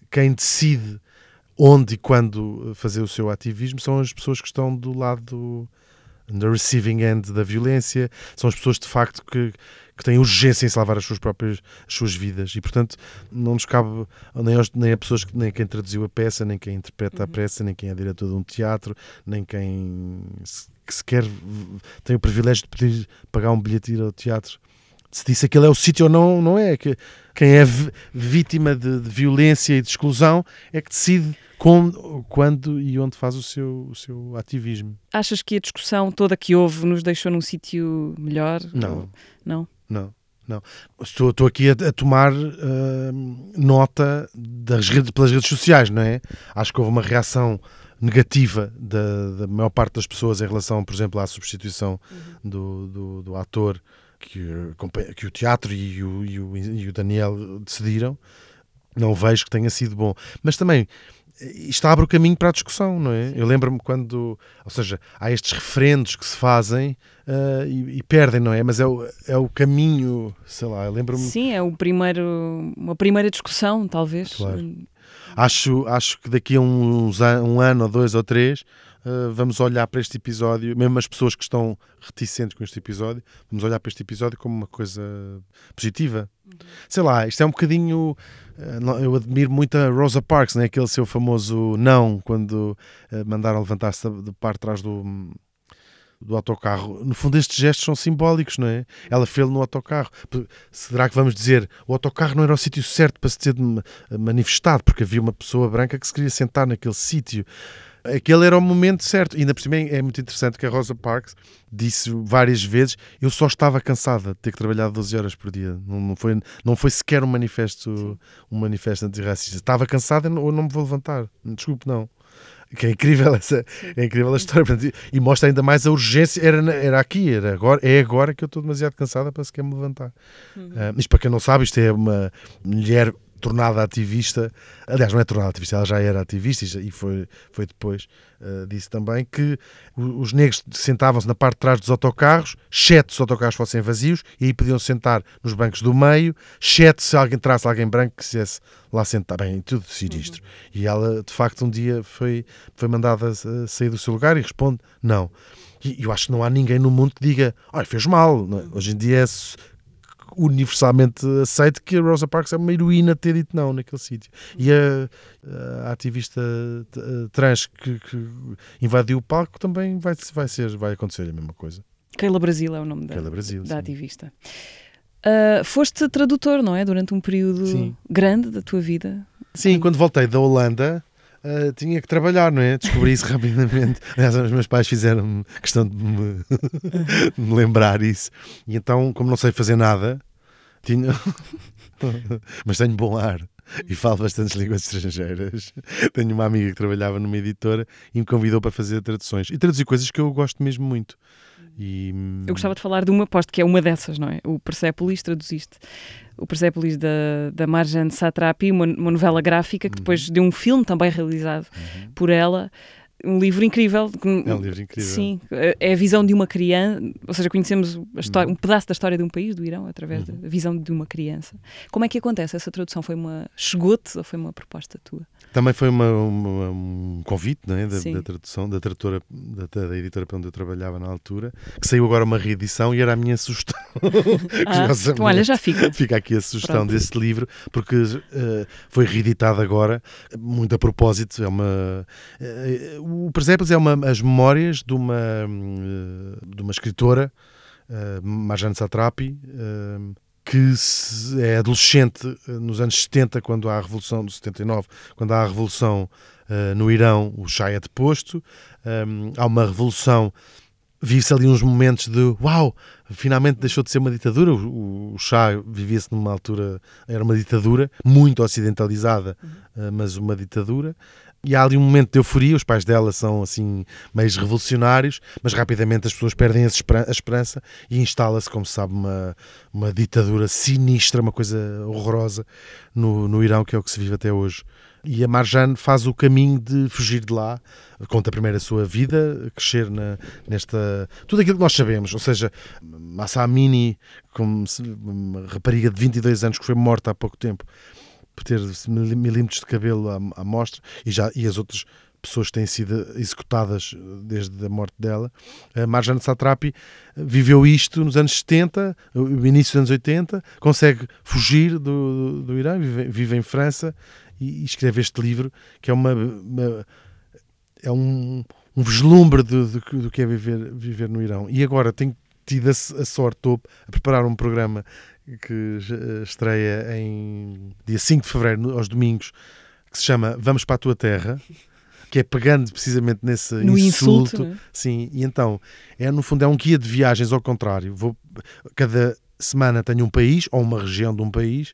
quem decide onde e quando fazer o seu ativismo são as pessoas que estão do lado do receiving end da violência, são as pessoas de facto que, que têm urgência em salvar as suas próprias as suas vidas e portanto não nos cabe nem, aos, nem a pessoas que, nem quem traduziu a peça nem quem interpreta a peça nem quem é diretor de um teatro nem quem se, que sequer tem o privilégio de poder pagar um bilhete e ir ao teatro se disse aquele é o sítio ou não, não é. Que quem é vítima de, de, violência e de exclusão é que decide como, quando e onde faz o seu, o seu ativismo. Achas que a discussão toda que houve nos deixou num sítio melhor? Não. Não? Não. Não. Estou, estou aqui a, a tomar uh, nota das redes, pelas redes sociais, não é? Acho que houve uma reação negativa da, da maior parte das pessoas em relação, por exemplo, à substituição uhum. do, do, do ator que, que o teatro e o, e o, e o Daniel decidiram, não vejo que tenha sido bom. Mas também isto abre o caminho para a discussão, não é? Eu lembro-me quando, ou seja, há estes referendos que se fazem uh, e, e, perdem, não é? Mas é o, é o caminho, sei lá, eu lembro-me. Sim, é o primeiro, uma primeira discussão, talvez. Claro. Acho, acho que daqui a uns, um ano ou dois ou três uh, vamos olhar para este episódio, mesmo as pessoas que estão reticentes com este episódio, vamos olhar para este episódio como uma coisa positiva. Sei lá, isto é um bocadinho. Uh, eu admiro muito a Rosa Parks, né? aquele seu famoso não, quando uh, mandaram levantar-se de par atrás do do autocarro. No fundo, estes gestos são simbólicos, não é? Ela fez no autocarro. Será que vamos dizer o autocarro não era o sítio certo para se ter manifestado, porque havia uma pessoa branca que se queria sentar naquele sítio? Aquele era o momento certo. E ainda por cima é muito interessante que a Rosa Parks disse várias vezes: eu só estava cansada de ter que trabalhar 12 horas por dia. Não, não foi, não foi sequer um manifesto, um manifesto antirracista. Estava cansada ou não me vou levantar. Desculpe, não. Que é incrível essa, é incrível a história e mostra ainda mais a urgência. Era, era aqui, era agora, é agora que eu estou demasiado cansada para sequer me levantar. Uhum. Uh, isto para quem não sabe, isto é uma mulher tornada ativista, aliás, não é tornada ativista, ela já era ativista e foi, foi depois uh, disse também que os negros sentavam-se na parte de trás dos autocarros, exceto se os autocarros fossem vazios, e aí podiam sentar nos bancos do meio, exceto se alguém trasse alguém branco que quisesse lá sentar. Bem, tudo sinistro. Uhum. E ela, de facto, um dia foi, foi mandada sair do seu lugar e responde: não. E eu acho que não há ninguém no mundo que diga, olha, fez mal. É? Hoje em dia é universalmente aceito que a Rosa Parks é uma heroína ter dito não naquele sítio. E a, a ativista trans que, que, invadiu o palco também vai, vai, ser, vai acontecer a mesma coisa. Keila Brasil é o nome da, Brasil, da ativista. Uh, foste tradutor, não é? Durante um período sim. grande da tua vida. Sim, quando voltei da Holanda, Uh, tinha que trabalhar, não é? Descobri isso (laughs) rapidamente. Aliás, os meus pais fizeram questão de me, (laughs) de me, lembrar isso. E então, como não sei fazer nada, tinha. (laughs) Mas tenho bom ar e falo bastantes línguas estrangeiras. (laughs) Tenho uma amiga que trabalhava numa editora e me convidou para fazer traduções. E traduzir coisas que eu gosto mesmo muito. E... Eu gostava de falar de uma, posto que é uma dessas, não é? O Persepolis, traduziste. O Persepolis da, da Marjane Satrapi, uma, uma novela gráfica que depois uhum. deu um filme também realizado uhum. por ela um livro incrível. É um livro incrível. Sim, é a visão de uma criança, ou seja, conhecemos história, uhum. um pedaço da história de um país, do Irão, através uhum. da visão de uma criança. Como é que acontece? Essa tradução foi uma chegou-te ou foi uma proposta tua? Também foi uma, uma, um convite não é? da, da tradução, da tradutora, da, da, editora para onde eu trabalhava na altura, que saiu agora uma reedição e era a minha sugestão. (laughs) ah, então, olha, já fica. Fica aqui a sugestão Pronto. desse livro, porque uh, foi reeditado agora, muito a propósito, é uma... Uh, o Presépios é uma, as memórias de uma, uh, de uma escritora, uh, Marjane Satrapi, que é adolescente eh, nos anos 70, quando há a Revolução de 79, quando há a Revolução uh, no Irão, o Shah é deposto, um, há uma revolução, vive-se ali uns momentos de uau, finalmente deixou de ser uma ditadura, o, o Shah vivia-se numa altura, era uma ditadura, muito ocidentalizada, uh, mas uma ditadura, e há ali um momento de euforia, os pais dela são assim meios revolucionários, mas rapidamente as pessoas perdem a esperança e instala-se, como se sabe, uma, uma ditadura sinistra, uma coisa horrorosa no, no Irão, que é o que se vive até hoje. E a Marjane faz o caminho de fugir de lá, conta primeiro a sua vida, crescer na, nesta. tudo aquilo que nós sabemos, ou seja, Massa Amini, como uma rapariga de 22 anos que foi morta há pouco tempo, por ter milímetros de cabelo à, à mostra e, já, e as outras pessoas têm sido executadas desde a morte dela. A Marjane Satrapi viveu isto nos anos 70, o início dos anos 80, consegue fugir do, do, do Irã, vive, vive, em França e, e, escreve este livro, que é uma, uma é um, um vislumbre do, do, do, que é viver, viver no Irão. E agora tenho tido a, a sorte, estou a preparar um programa que estreia em dia 5 de fevereiro, aos domingos, que se chama Vamos para a Tua Terra, que é pegando precisamente nesse no insulto. insulto né? Sim, e então, é no fundo é um guia de viagens ao contrário. Vou, cada semana tenho um país ou uma região de um país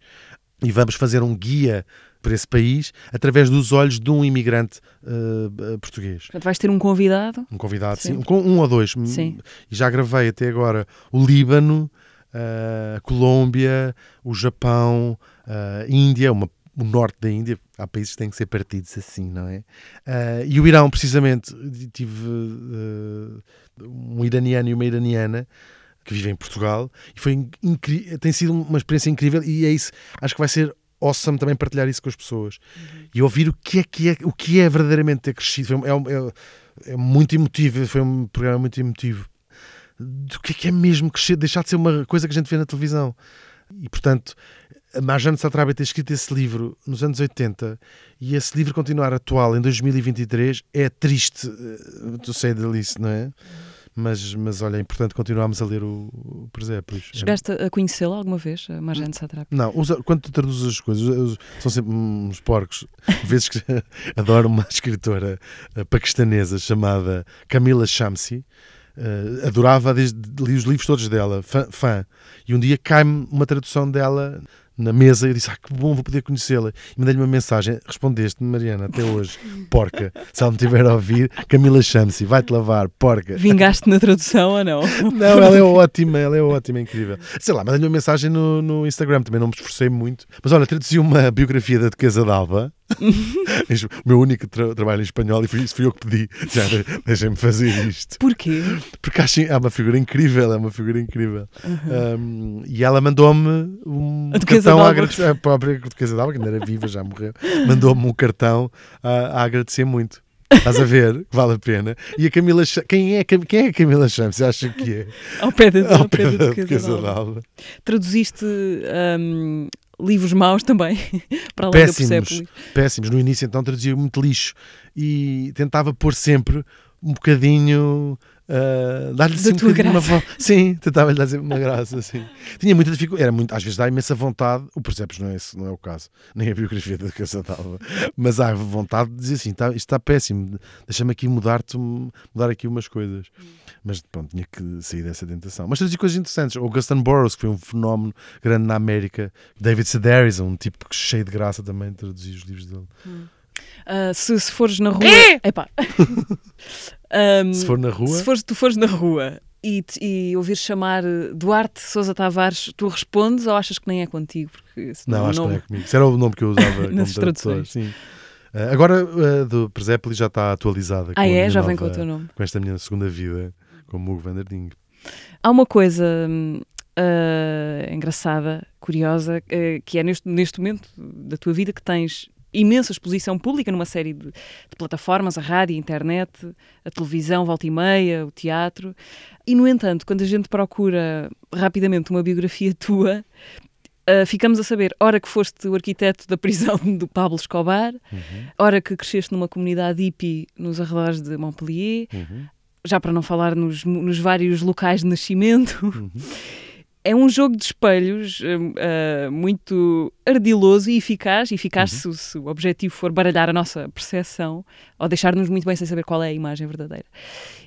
e vamos fazer um guia para esse país através dos olhos de um imigrante uh, português. Portanto, vais ter um convidado? Um convidado, sim. sim. Um, um ou dois. Sim. E já gravei até agora o Líbano, a Colômbia, o Japão, a Índia, uma, o norte da Índia. Há países que têm que ser partidos assim, não é? Uh, e o Irão, precisamente, tive um iraniano e uma iraniana que vivem em Portugal e foi tem sido uma experiência incrível e é isso, acho que vai ser awesome também partilhar isso com as pessoas uhum. e ouvir o que é que é, o que é verdadeiramente ter crescido. Foi, é, é, é, muito emotivo, foi um programa muito emotivo. Do que é que é mesmo crescer, deixar de ser uma coisa que a gente vê na televisão. E portanto, a Marjane Satrabi ter escrito esse livro nos anos 80 e esse livro continuar atual em 2023 é triste, tu sei delice, não é? Mas, mas olha, é importante continuarmos a ler o, o Presépolis. Chegaste a conhecê-la alguma vez, a Marjane Satrapi? Não, usa, quando tu traduzes as coisas, são sempre uns porcos. Vezes que (laughs) adoro uma escritora eh, paquistanesa chamada Camila Shamsi. Uh, adorava, desde, li os livros todos dela, fã, fã. E um dia cai-me uma tradução dela na mesa e eu disse: Ah, que bom, vou poder conhecê-la. E mandei-lhe uma mensagem: Respondeste-me, Mariana, até hoje, porca. Se ela me tiver a ouvir, Camila chame-se, vai-te lavar, porca. Vingaste na tradução ou não? (laughs) Não, ela é ótima, ela é ótima, incrível. Sei lá, mandei-lhe uma mensagem no, no Instagram, também não me esforcei muito. Mas olha, traduzi uma biografia da Duquesa d'Alba (laughs) o meu único tra trabalho em espanhol e foi isso, fui eu que pedi. Já deixem-me fazer isto. Porquê? Porque acho é uma figura incrível, é uma figura incrível. Uhum. Um, e ela mandou-me um cartão a agradecer. A própria Duquesa d'Alba, que ainda era viva, já morreu, mandou-me um cartão a, a agradecer muito. Estás a ver? Vale a pena. E a Camila quem é, quem é a Camila Champs? Acha que é? Ao pé da, ao pé da. Traduziste um, livros maus também, (laughs) para além péssimos, do Péssimos. No início, então, traduzia muito lixo e tentava pôr sempre um bocadinho Uh, dar-lhe assim um uma. Sim, tentava-lhe dar uma graça. Assim. Tinha muita dificuldade, era muito, às vezes dá imensa vontade. O Percebes não é, esse, não é o caso, nem a biografia da Casa d'Alva, mas há vontade de dizer assim: tá, isto está péssimo, deixa-me aqui mudar-te, mudar aqui umas coisas. Mas pronto, tinha que sair dessa tentação. Mas traduzir coisas interessantes. O Augustin Burroughs, que foi um fenómeno grande na América, David Sedaris, um tipo cheio de graça também, traduzir os livros dele. Hum. Uh, se, se fores na rua. Epá. (laughs) um, se for na rua. Se fores, tu fores na rua e, e ouvir chamar Duarte Sousa Tavares, tu respondes ou achas que nem é contigo? Porque não, acho nome... que não é comigo. Isso era o nome que eu usava (laughs) nas traduções. Sim. Uh, agora uh, do Presépoli já está atualizada. Ah, é? Já nova, vem com o teu nome. Com esta minha segunda vida, como Hugo Vanderding. Há uma coisa uh, engraçada, curiosa, que é neste, neste momento da tua vida que tens imensa exposição pública numa série de, de, plataformas, a rádio, a internet, a televisão, volta e meia, o teatro. E, no entanto, quando a gente procura rapidamente uma biografia (laughs) tua, uh, ficamos a saber, ora que foste o arquiteto da prisão (laughs) do Pablo Escobar, uhum. ora que cresceste numa comunidade hippie nos arredores de Montpellier, uhum. Já para não falar nos, nos vários locais de nascimento. Uhum. (laughs) é um jogo de espelhos uh, muito ardiloso e eficaz, eficaz uhum. se, se, o objetivo for baralhar a nossa percepção ou deixar-nos muito bem sem saber qual é a imagem verdadeira.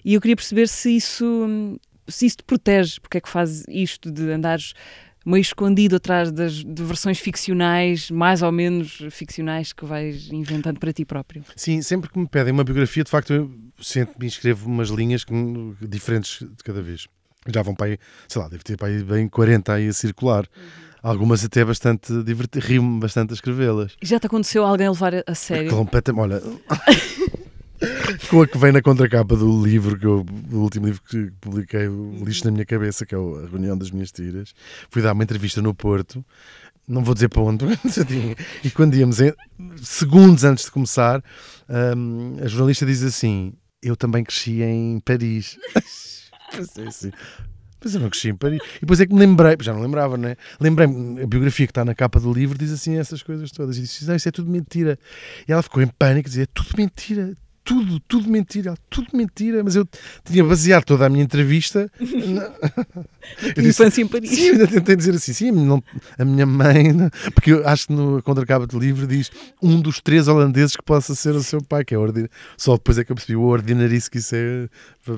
E eu queria perceber se isso, se isso te protege, porque é que faz isto de andares meio escondido atrás das de versões ficcionais, mais ou menos ficcionais, que vais inventando para ti próprio. Sim, sempre que me pedem uma biografia, de facto, eu sempre me escrevo umas linhas que, diferentes de cada vez já vão para aí, sei lá, deve ter para aí bem 40 aí a circular. Uhum. Algumas até bastante divertidas, rio-me bastante a escrevê-las. Já te aconteceu alguém levar a sério? Completamente, olha. (laughs) (laughs) com a que vem na contracapa do livro, que eu, o último livro que publiquei, o Lixo na Minha Cabeça, que é a reunião das minhas tiras. Fui dar uma entrevista no Porto não vou dizer para onde, (laughs) e quando íamos, em- segundos antes de começar, hum, a jornalista diz assim: Eu também cresci em Paris. (laughs) Pensei assim. Mas eu não cresci em Paris. E depois é que me lembrei, já não lembrava, não é? Lembrei-me, a biografia que está na capa do livro diz assim essas coisas todas. E disse: Não, isso é tudo mentira. E ela ficou em pânico, dizia: É tudo mentira. Tudo, tudo mentira, tudo mentira, mas eu tinha baseado toda a minha entrevista (laughs) na- disse, infância em Paris. Sim, eu ainda tentei dizer assim, sim, não- a minha mãe, não- porque eu acho que no contracapa do livro diz um dos três holandeses que possa ser o seu pai, que é ordin... Só depois é que eu percebi o ordinarice que isso é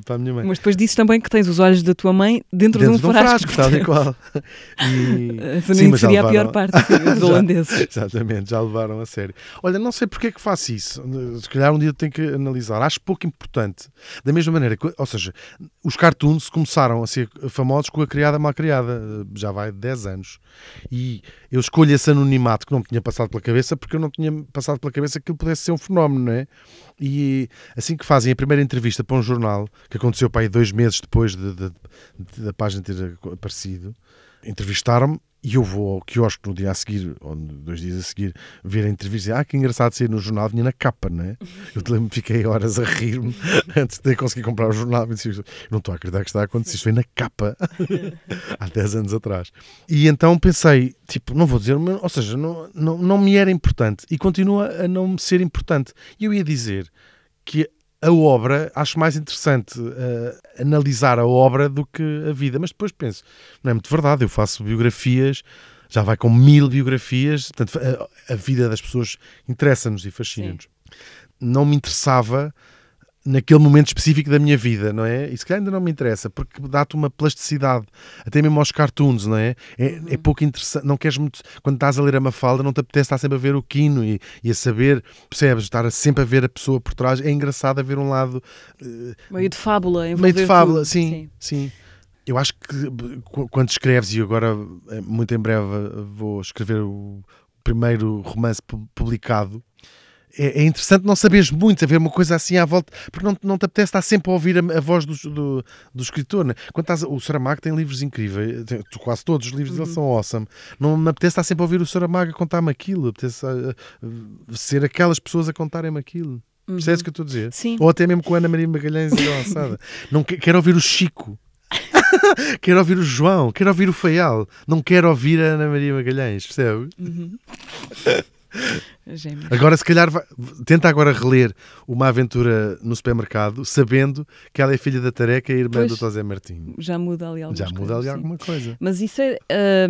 para- a minha mãe. Mas depois dizes também que tens os olhos da tua mãe dentro, Dentro de um frasco. tal e qual. (laughs) E... Sim, já seria a pior levaram- parte (laughs) dos Já. holandeses. Exatamente, já levaram a sério. Olha, não sei porque é que faço isso. Se calhar um dia tenho que analisar. Acho pouco importante. Da mesma maneira, ou seja, os cartoons começaram a ser famosos com a criada mal criada. Já vai 10 anos. E eu escolho esse anonimato que não me tinha passado pela cabeça porque eu não tinha passado pela cabeça que aquilo pudesse ser um fenómeno, não é? E assim que fazem a primeira entrevista para um jornal, que aconteceu para aí dois meses depois de- de- de- da página ter aparecido, entrevistaram-me e eu vou ao quiosque no dia a seguir, ou dois dias a seguir, ver a entrevista ah, que engraçado sair no jornal, vinha na capa, não é? Eu te lembro, fiquei horas a rir-me (laughs) antes de conseguir comprar o jornal. Disse, não estou a acreditar que está a acontecer, isto foi na capa (laughs) há 10 anos atrás. E então pensei, tipo, não vou dizer, ou seja, não, não, não me era importante e continua a não me ser importante. E eu ia dizer que a obra, acho mais interessante eh, analisar a obra do que a vida, mas depois penso, não é muito verdade, eu faço biografias, já vai com mil biografias, portanto, a, a vida das pessoas interessa-nos e fascina-nos. Não me interessava naquele momento específico da minha vida, não é? E se calhar ainda não me interessa, porque dá-te uma plasticidade, até mesmo aos cartoons, não é? É, é pouco interessante, não queres muito, quando estás a ler a Mafalda, não te apetece estar sempre a ver o Quino e, e a saber, percebes, estar sempre a ver a pessoa por trás, é engraçado a ver um lado Meio de fábula. meio de fábula, tudo. sim, sim. Eu acho que quando escreves, e agora eh, muito em breve vou escrever o primeiro romance pu- publicado, é, é interessante não saberes muito, haver uma coisa assim à volta, porque não, não te apetece estar sempre a ouvir a, a voz do, do, do escritor. Né? Quando estás, o Saramago tem livros incríveis, tem- tu- quase todos os livros dele são awesome. Não me apetece estar sempre a ouvir o Saramago a contar-me aquilo, apetece ah, ah, ser aquelas pessoas a contarem-me aquilo. Percebes o que eu estou a dizer? Sim. Ou até mesmo com a Ana Maria Magalhães e a Lançada. Não que- quero ouvir o Chico. (laughs) quero ouvir o João, quero ouvir o Feial, não quero ouvir a Ana Maria Magalhães, percebe? (laughs) Gêmeos. Agora, se calhar, vai- tenta agora reler Uma Aventura no Supermercado, sabendo que ela é filha da Tareca e irmã Pois. do José Martinho. Já muda ali algumas Já muda coisas, ali sim. alguma coisa. Mas isso é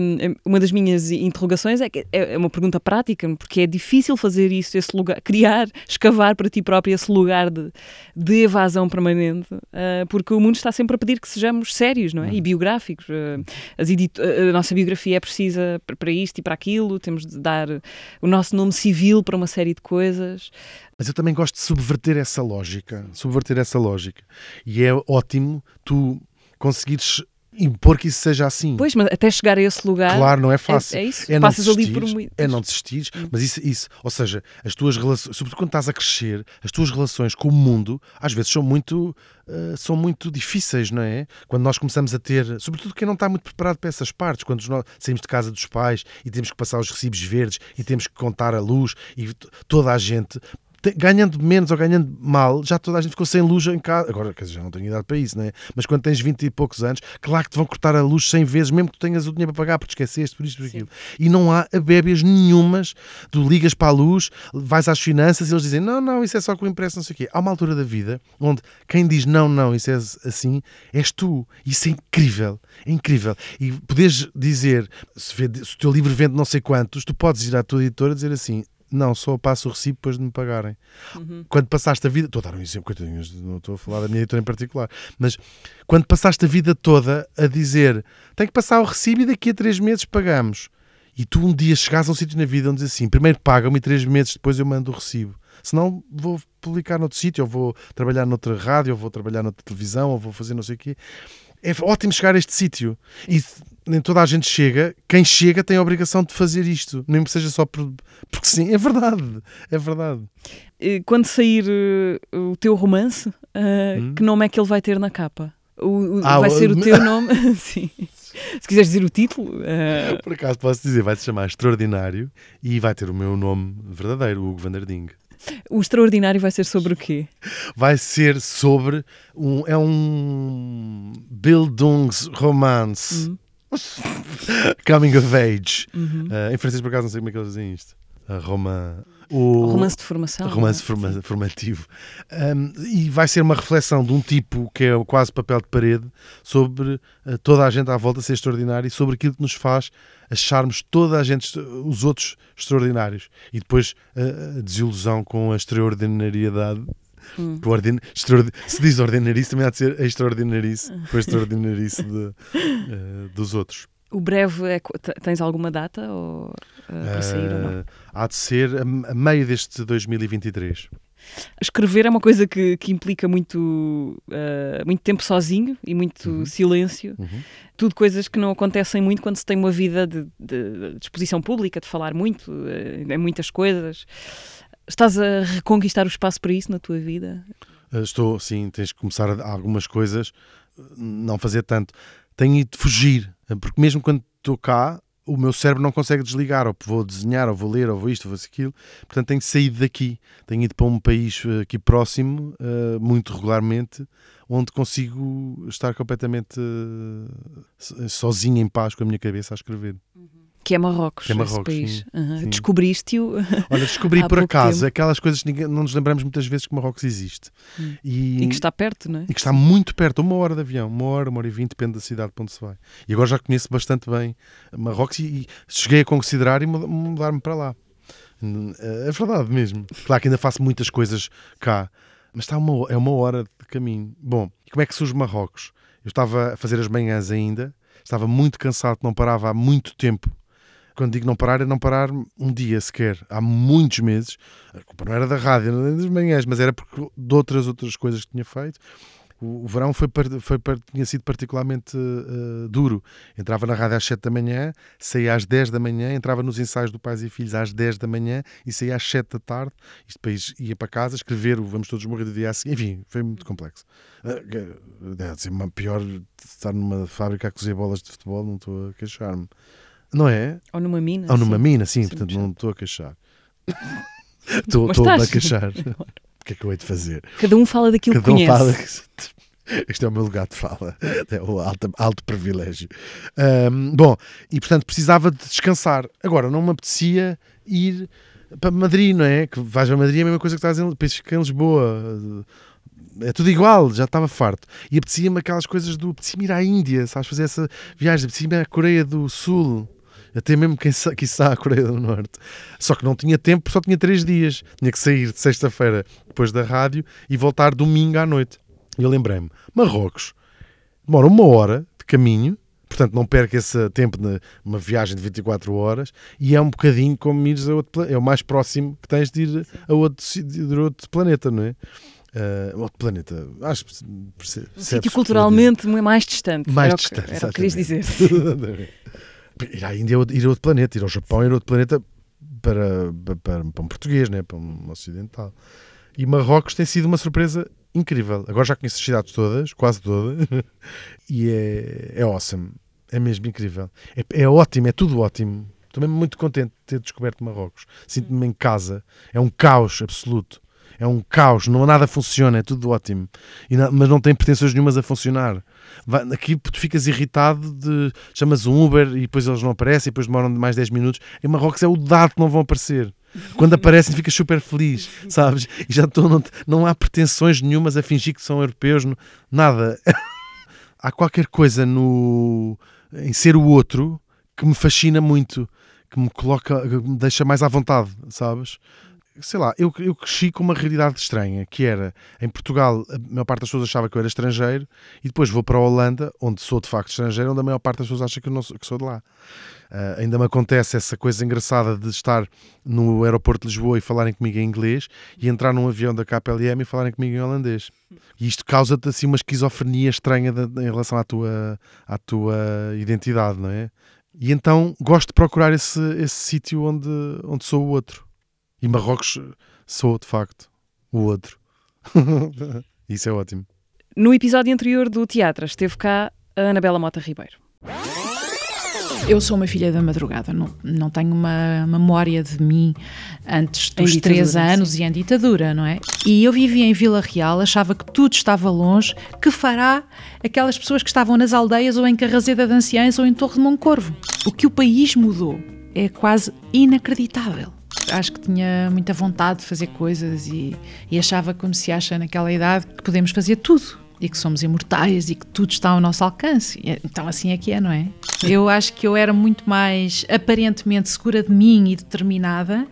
hum, uma das minhas interrogações é que é uma pergunta prática, porque é difícil fazer isso, esse lugar, criar, escavar para ti próprio esse lugar de, de evasão permanente, ah, porque o mundo está sempre a pedir que sejamos sérios, não é? E biográficos. ah, as edito- a nossa biografia é precisa para isto e para aquilo, temos de dar o nosso nome civil para uma série de coisas. Mas eu também gosto de subverter essa lógica. Subverter essa lógica. E é ótimo tu conseguires impor que isso seja assim. Pois, mas até chegar a esse lugar. Claro, não é é, fácil. é isso. É não Passas ali por muito. É não desistires, Hum. mas isso, isso, ou seja, as tuas relações, sobretudo quando estás a crescer, as tuas relações com o mundo, às vezes são muito, eh, são muito difíceis, não é? Quando nós começamos a ter, sobretudo quem não está muito preparado para essas partes, quando nós saímos de casa dos pais e temos que passar os recibos verdes e temos que contar a luz e toda a gente. Ganhando menos ou ganhando mal, já toda a gente ficou sem luz em casa. Agora, quer dizer, já não tenho idade para isso, não é? Mas quando tens 20 e poucos anos, claro que te vão cortar a luz 100 vezes, mesmo que tu tenhas o dinheiro para pagar, porque esqueceste, por isto, por aquilo. E não há abébias nenhumas. Tu ligas para a luz, vais às finanças e eles dizem: não, não, isso é só com o impresso, não sei o quê. Há uma altura da vida onde quem diz não, não, isso é assim, és tu. Isso é incrível. É incrível. E podes dizer, se, vende- se o teu livro vende não sei quantos, tu podes ir à tua editora e dizer assim. Não, só passo o recibo depois de me pagarem. Quando passaste a vida. Estou a dar um exemplo, coitadinhos, não estou a falar da minha editora em particular. Mas quando passaste a vida toda a dizer tem que passar o recibo e daqui a três meses pagamos. E tu um dia chegares a um sítio na vida onde diz assim: primeiro pagam-me e três meses depois eu mando o recibo. Senão vou publicar noutro sítio, ou vou trabalhar noutra rádio, ou vou trabalhar noutra televisão, ou vou fazer não sei o quê. É ótimo chegar a este sítio. E nem toda a gente chega. Quem chega tem a obrigação de fazer isto. Nem que seja só por... porque sim. (laughs) É verdade. É verdade. Quando sair eh, o teu romance, eh, Hum? que nome é que ele vai ter na capa? O- o- Ah, vai ser o (laughs) teu nome? (laughs) Sim. Se quiseres dizer o título. Uh... Por acaso posso dizer, vai se chamar Extraordinário e vai ter o meu nome verdadeiro, Hugo Vanderding. O extraordinário vai ser sobre o quê? Vai ser sobre um é um Bildungsromance. Uhum. (laughs) Coming of age. Uhum. Uh, em francês, por acaso, não sei como é que eles dizem isto. A Roma o romance de formação. Romance é? forma, formativo. Um, e vai ser uma reflexão de um tipo que é quase papel de parede sobre uh, toda a gente à volta ser extraordinário e sobre aquilo que nos faz acharmos toda a gente, os outros, extraordinários. E depois uh, a desilusão com a extraordinariedade. Hum. Ordin... Se diz ordinarice, também há de ser a extraordinarice, com a extraordinarice de, uh, dos outros. O breve, é, tens alguma data ou, uh, para sair uh, ou não? Há de ser a, a meio deste 2023. Escrever é uma coisa que, que implica muito, uh, muito tempo sozinho e muito uhum. silêncio. Uhum. Tudo coisas que não acontecem muito quando se tem uma vida de, de, de exposição pública, de falar muito, uh, em muitas coisas. Estás a reconquistar o espaço para isso na tua vida? estou, sim. Tens que começar a, algumas coisas, não fazer tanto. Tenho ido fugir porque mesmo quando estou cá, o meu cérebro não consegue desligar, ou vou desenhar, ou vou ler, ou vou isto, ou vou aquilo. Portanto, tenho saído daqui, tenho ido para um país eh, aqui próximo, muito regularmente, onde consigo estar completamente sozinho, em paz, com a minha cabeça a escrever. Uhum. Que é Marrocos, que é Marrocos país. Uhum. Descobriste-o? (laughs) Olha, descobri (laughs) por acaso tempo. aquelas coisas que não nos lembramos muitas vezes que Marrocos existe. Hum. E, e, que está perto, não é? E que está muito perto, uma hora de avião, uma hora, uma hora e vinte, depende da cidade para onde se vai. E agora já conheço bastante bem Marrocos e, e cheguei a considerar e mudar-me para lá. É verdade mesmo. Claro que ainda faço muitas coisas cá, mas está uma, é uma hora de caminho. Bom, e como é que surge Marrocos? Eu estava a fazer as manhãs ainda, estava muito cansado, não parava há muito tempo quando digo não parar, é não parar um dia sequer. Há muitos meses. A culpa não era da rádio, nem das manhãs, mas era porque de outras outras coisas que tinha feito. O, o verão foi, foi, tinha sido particularmente uh, duro. Entrava na rádio às 7 da manhã, saía às 10 da manhã, entrava nos ensaios do Pais e Filhos às 10 da manhã e saía às 7 da tarde. Isto depois ia para casa escrever o Vamos Todos Morrer do dia a seguir. Enfim, foi muito complexo. Uh, ser uma pior estar numa fábrica a cozer bolas de futebol, não estou a queixar-me. Não é? Ou numa mina. Ou numa sim. mina, sim, sim portanto não estou a queixar. (laughs) Estou a queixar. (laughs) O que é que eu hei de fazer? Cada um fala daquilo Cada que conhece. Um fala... Este (laughs) é o meu lugar de fala, é o alto, alto privilégio. Um, bom, e portanto precisava de descansar. Agora, não me apetecia ir para Madrid, não é? Que vais para Madrid é a mesma coisa que estás em, em Lisboa. É tudo igual, já estava farto. E apetecia-me aquelas coisas do. Apetecia-me ir à Índia, sabes? Fazer essa viagem, apetecia-me à Coreia do Sul até mesmo quem sa quiçá a Coreia do Norte. Só que não tinha tempo, só tinha três dias. Tinha que sair de sexta-feira depois da rádio e voltar domingo à noite. E eu lembrei-me, Marrocos, demora uma hora de caminho, portanto não perca esse tempo numa viagem de 24 horas e é um bocadinho como ires a outro é o mais próximo que tens de ir a outro, de outro planeta, não é? Uh, outro planeta, acho que um sítio culturalmente mais distante. Mais distante, era o que querias dizer. (laughs) (laughs) ir à Índia ir a outro planeta, ir ao Japão ir a outro planeta para, para, para um português, né? para um ocidental. E Marrocos tem sido uma surpresa incrível. Agora já conheço as cidades todas, quase todas, (laughs) e é, é awesome. É mesmo incrível. É, é ótimo, é tudo ótimo. Estou mesmo muito contente de ter descoberto Marrocos. Sinto-me em casa. É um caos absoluto é um caos, não nada funciona, é tudo ótimo, mas não tem pretensões nenhumas a funcionar. Vai, aqui tu ficas irritado de chamas um Uber e depois eles não aparecem, e depois demoram mais 10 minutos. Em Marrocos é o dado que não vão aparecer. Quando aparecem ficas super feliz, sabes? E já não, não há pretensões nenhumas a fingir que são europeus, nada. (laughs) há qualquer coisa no em ser o outro que me fascina muito, que me coloca, que me deixa mais à vontade, sabes? Sei lá, eu, eu cresci com uma realidade estranha, que era, em Portugal, a maior parte das pessoas achava que eu era estrangeiro, e depois vou para a Holanda, onde sou de facto estrangeiro, onde a maior parte das pessoas acha que não sou, que sou de lá. Uh, ainda me acontece essa coisa engraçada de estar no aeroporto de Lisboa e falarem comigo em inglês, e entrar num avião da KPLM e falarem comigo em holandês. E isto causa-te assim uma esquizofrenia estranha de, em relação à tua, à tua identidade, não é? E então gosto de procurar esse, esse sítio onde, onde sou o outro. E Marrocos sou, de facto, o outro. (laughs) Isso é ótimo. No episódio anterior do Teatro esteve cá a Anabela Mota Ribeiro. Eu sou uma filha da madrugada, não, não tenho uma memória de mim antes dos três anos e em ditadura, não é? E eu vivia em Vila Real, achava que tudo estava longe, que fará aquelas pessoas que estavam nas aldeias ou em Carrazeda de Anciães ou em Torre de Moncorvo. O que o país mudou é quase inacreditável. Acho que tinha muita vontade de fazer coisas e, e achava, como se acha naquela idade, que podemos fazer tudo e que somos imortais e que tudo está ao nosso alcance. Então assim é que é, não é? Eu acho que eu era muito mais aparentemente segura de mim e determinada.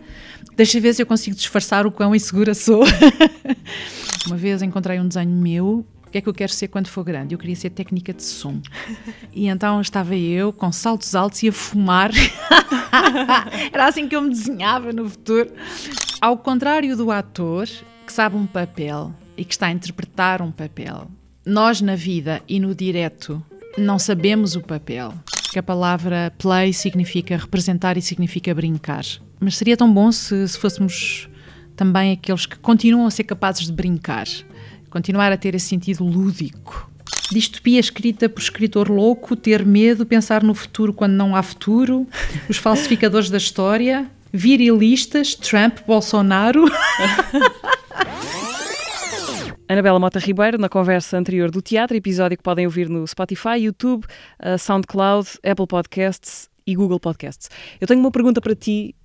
Deixa ver se eu consigo disfarçar o quão insegura sou. (laughs) Uma vez encontrei um desenho meu. O que é que eu quero ser quando for grande? Eu queria ser técnica de som. E então estava eu com saltos altos e a fumar. (laughs) Era assim que eu me desenhava no futuro. Ao contrário do ator que sabe um papel e que está a interpretar um papel, nós na vida e no direto não sabemos o papel. Que a palavra play significa representar e significa brincar. Mas seria tão bom se, se fôssemos também aqueles que continuam a ser capazes de brincar, continuar a ter esse sentido lúdico. Distopia escrita por escritor louco, ter medo, pensar no futuro quando não há futuro, os falsificadores da história, virilistas, Trump, Bolsonaro. (laughs) Anabela Mota Ribeiro, na conversa anterior do teatro, episódio que podem ouvir no Spotify, YouTube, uh, SoundCloud, Apple Podcasts e Google Podcasts. Eu tenho uma pergunta para ti,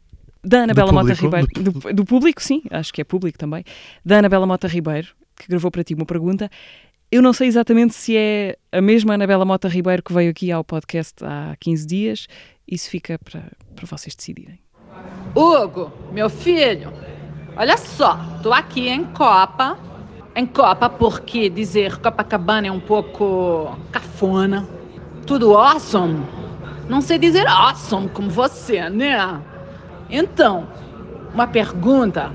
da Anabela Mota? Ribeiro. Do Do, do público, sim, acho que é público também. Da Anabela Mota Ribeiro, que gravou para ti uma pergunta. Eu não sei exatamente se é a mesma Anabela Mota Ribeiro que veio aqui ao podcast há 15 dias. Isso fica para, para vocês decidirem. Hugo, meu filho, olha só, tô aqui em Copa. Em Copa porque dizer Copacabana é um pouco cafona. Tudo awesome. Não sei dizer awesome como você, né? Então, uma pergunta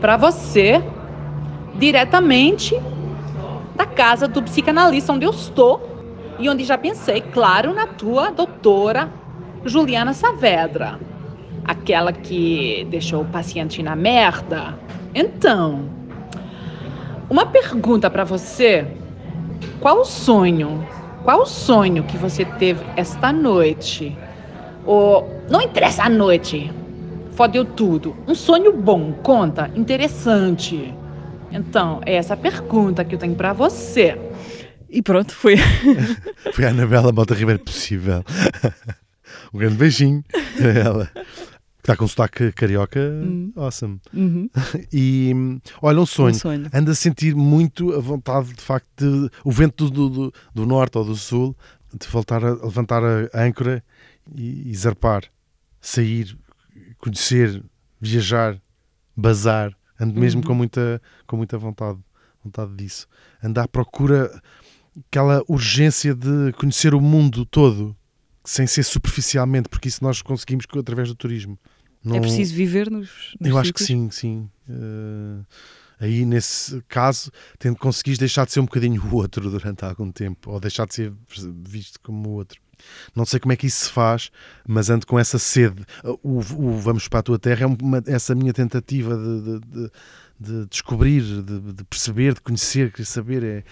para você, diretamente da casa do psicanalista onde eu estou e onde já pensei, claro, na tua doutora Juliana Saavedra aquela que deixou o paciente na merda. Então, uma pergunta para você: qual o sonho? Qual o sonho que você teve esta noite? Ou não interessa a noite. Fodeu tudo. Um sonho bom, conta, interessante. Então, é essa pergunta que eu tenho para você. E pronto, foi. (laughs) Foi a Anabela Mota Ribeiro possível. um grande beijinho para ela. Está com sotaque carioca, awesome. Uhum, (laughs) E olha, um sonho. um sonho. Ando a sentir muito a vontade, de facto, de o vento do, do, do norte ou do sul, de voltar a levantar a âncora e, e zarpar, sair, conhecer, viajar, bazar. Ando mesmo Uhum. com, muita, com muita vontade, vontade disso. Ando à procura, aquela urgência de conhecer o mundo todo, sem ser superficialmente, porque isso nós conseguimos co- através do turismo. É preciso viver nos. nos eu acho que sim, sim. Eh, aí, nesse caso, tendo conseguis deixar de ser um bocadinho o outro durante algum tempo, ou deixar de ser visto como o outro. Não sei como é que isso se faz, mas ando com essa sede. O, o Vamos para a Tua Terra é uma- essa minha tentativa de, de- de- de descobrir, de, de perceber, de conhecer, de saber. É...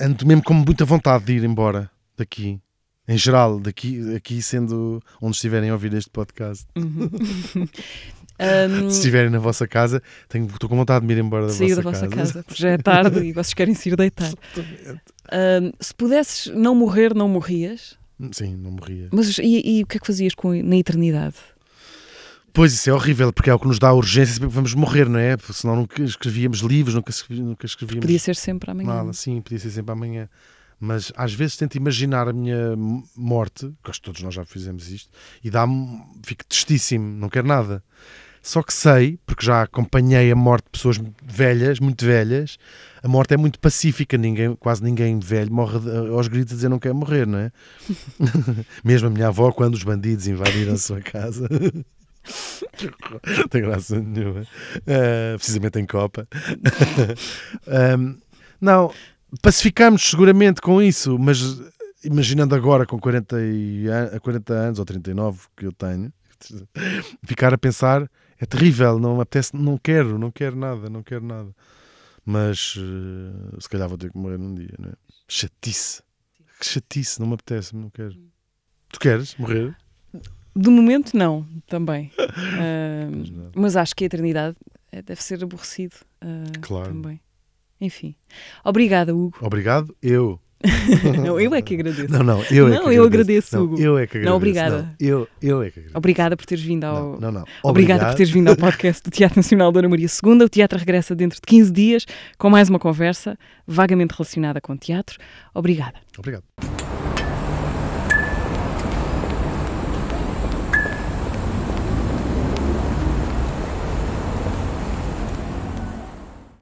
Ando mesmo com muita vontade de ir embora daqui. Em geral, daqui, aqui sendo onde estiverem a ouvir este podcast. Ahm, (laughs) Se estiverem na vossa casa, tenho, estou com vontade de me ir embora da sair vossa, da vossa casa. casa, porque já é tarde e vocês querem se ir deitar. (laughs) Ahm, se pudesses não morrer, não morrias. Sim, não morria. Mas e, e o que é que fazias com, na eternidade? Pois isso é horrível, porque é o que nos dá urgência, porque vamos morrer, não é? Porque senão nunca escrevíamos livros, nunca, nunca escrevíamos Podia ser sempre amanhã. nada. Sim, podia ser sempre amanhã. Mas às vezes tento imaginar a minha morte, que acho que todos nós já fizemos isto, e dá-me. fico tristíssimo, não quero nada. Só que sei, porque já acompanhei a morte de pessoas velhas, muito velhas, a morte é muito pacífica, ninguém, quase ninguém velho morre de- aos gritos a dizer não quer morrer, não é? (laughs) Mesmo a minha avó, quando os bandidos invadiram a sua casa. não (laughs) tem graça nenhuma. Ah, precisamente em Copa. (laughs) Ahm, não, pacificamos seguramente com isso, mas imaginando agora com 40, e, an- 40 anos ou 39 que eu tenho, ficar a pensar é terrível, não me apetece, não quero, não quero nada, não quero nada. Mas eh, se calhar vou ter que morrer num dia, não é? Chatice. Que chatice, não me apetece, não quero. Tu queres morrer? De momento, não, também. (laughs) Ah, mas acho que a eternidade eh, deve ser aborrecido ah, Claro. também. Enfim. Obrigada, Hugo. Obrigado, eu. (laughs) Não, eu é que agradeço. Não, não, eu é Não, que eu agradeço. agradeço, Não, Hugo. eu é que agradeço. Não, obrigada. Não, eu, eu é que agradeço. Obrigada por teres vindo ao. Não, não, não. Obrigada por teres vindo ao podcast do Teatro Nacional Dona Maria II. O teatro regressa dentro de 15 dias com mais uma conversa vagamente relacionada com teatro. Obrigada. Obrigado.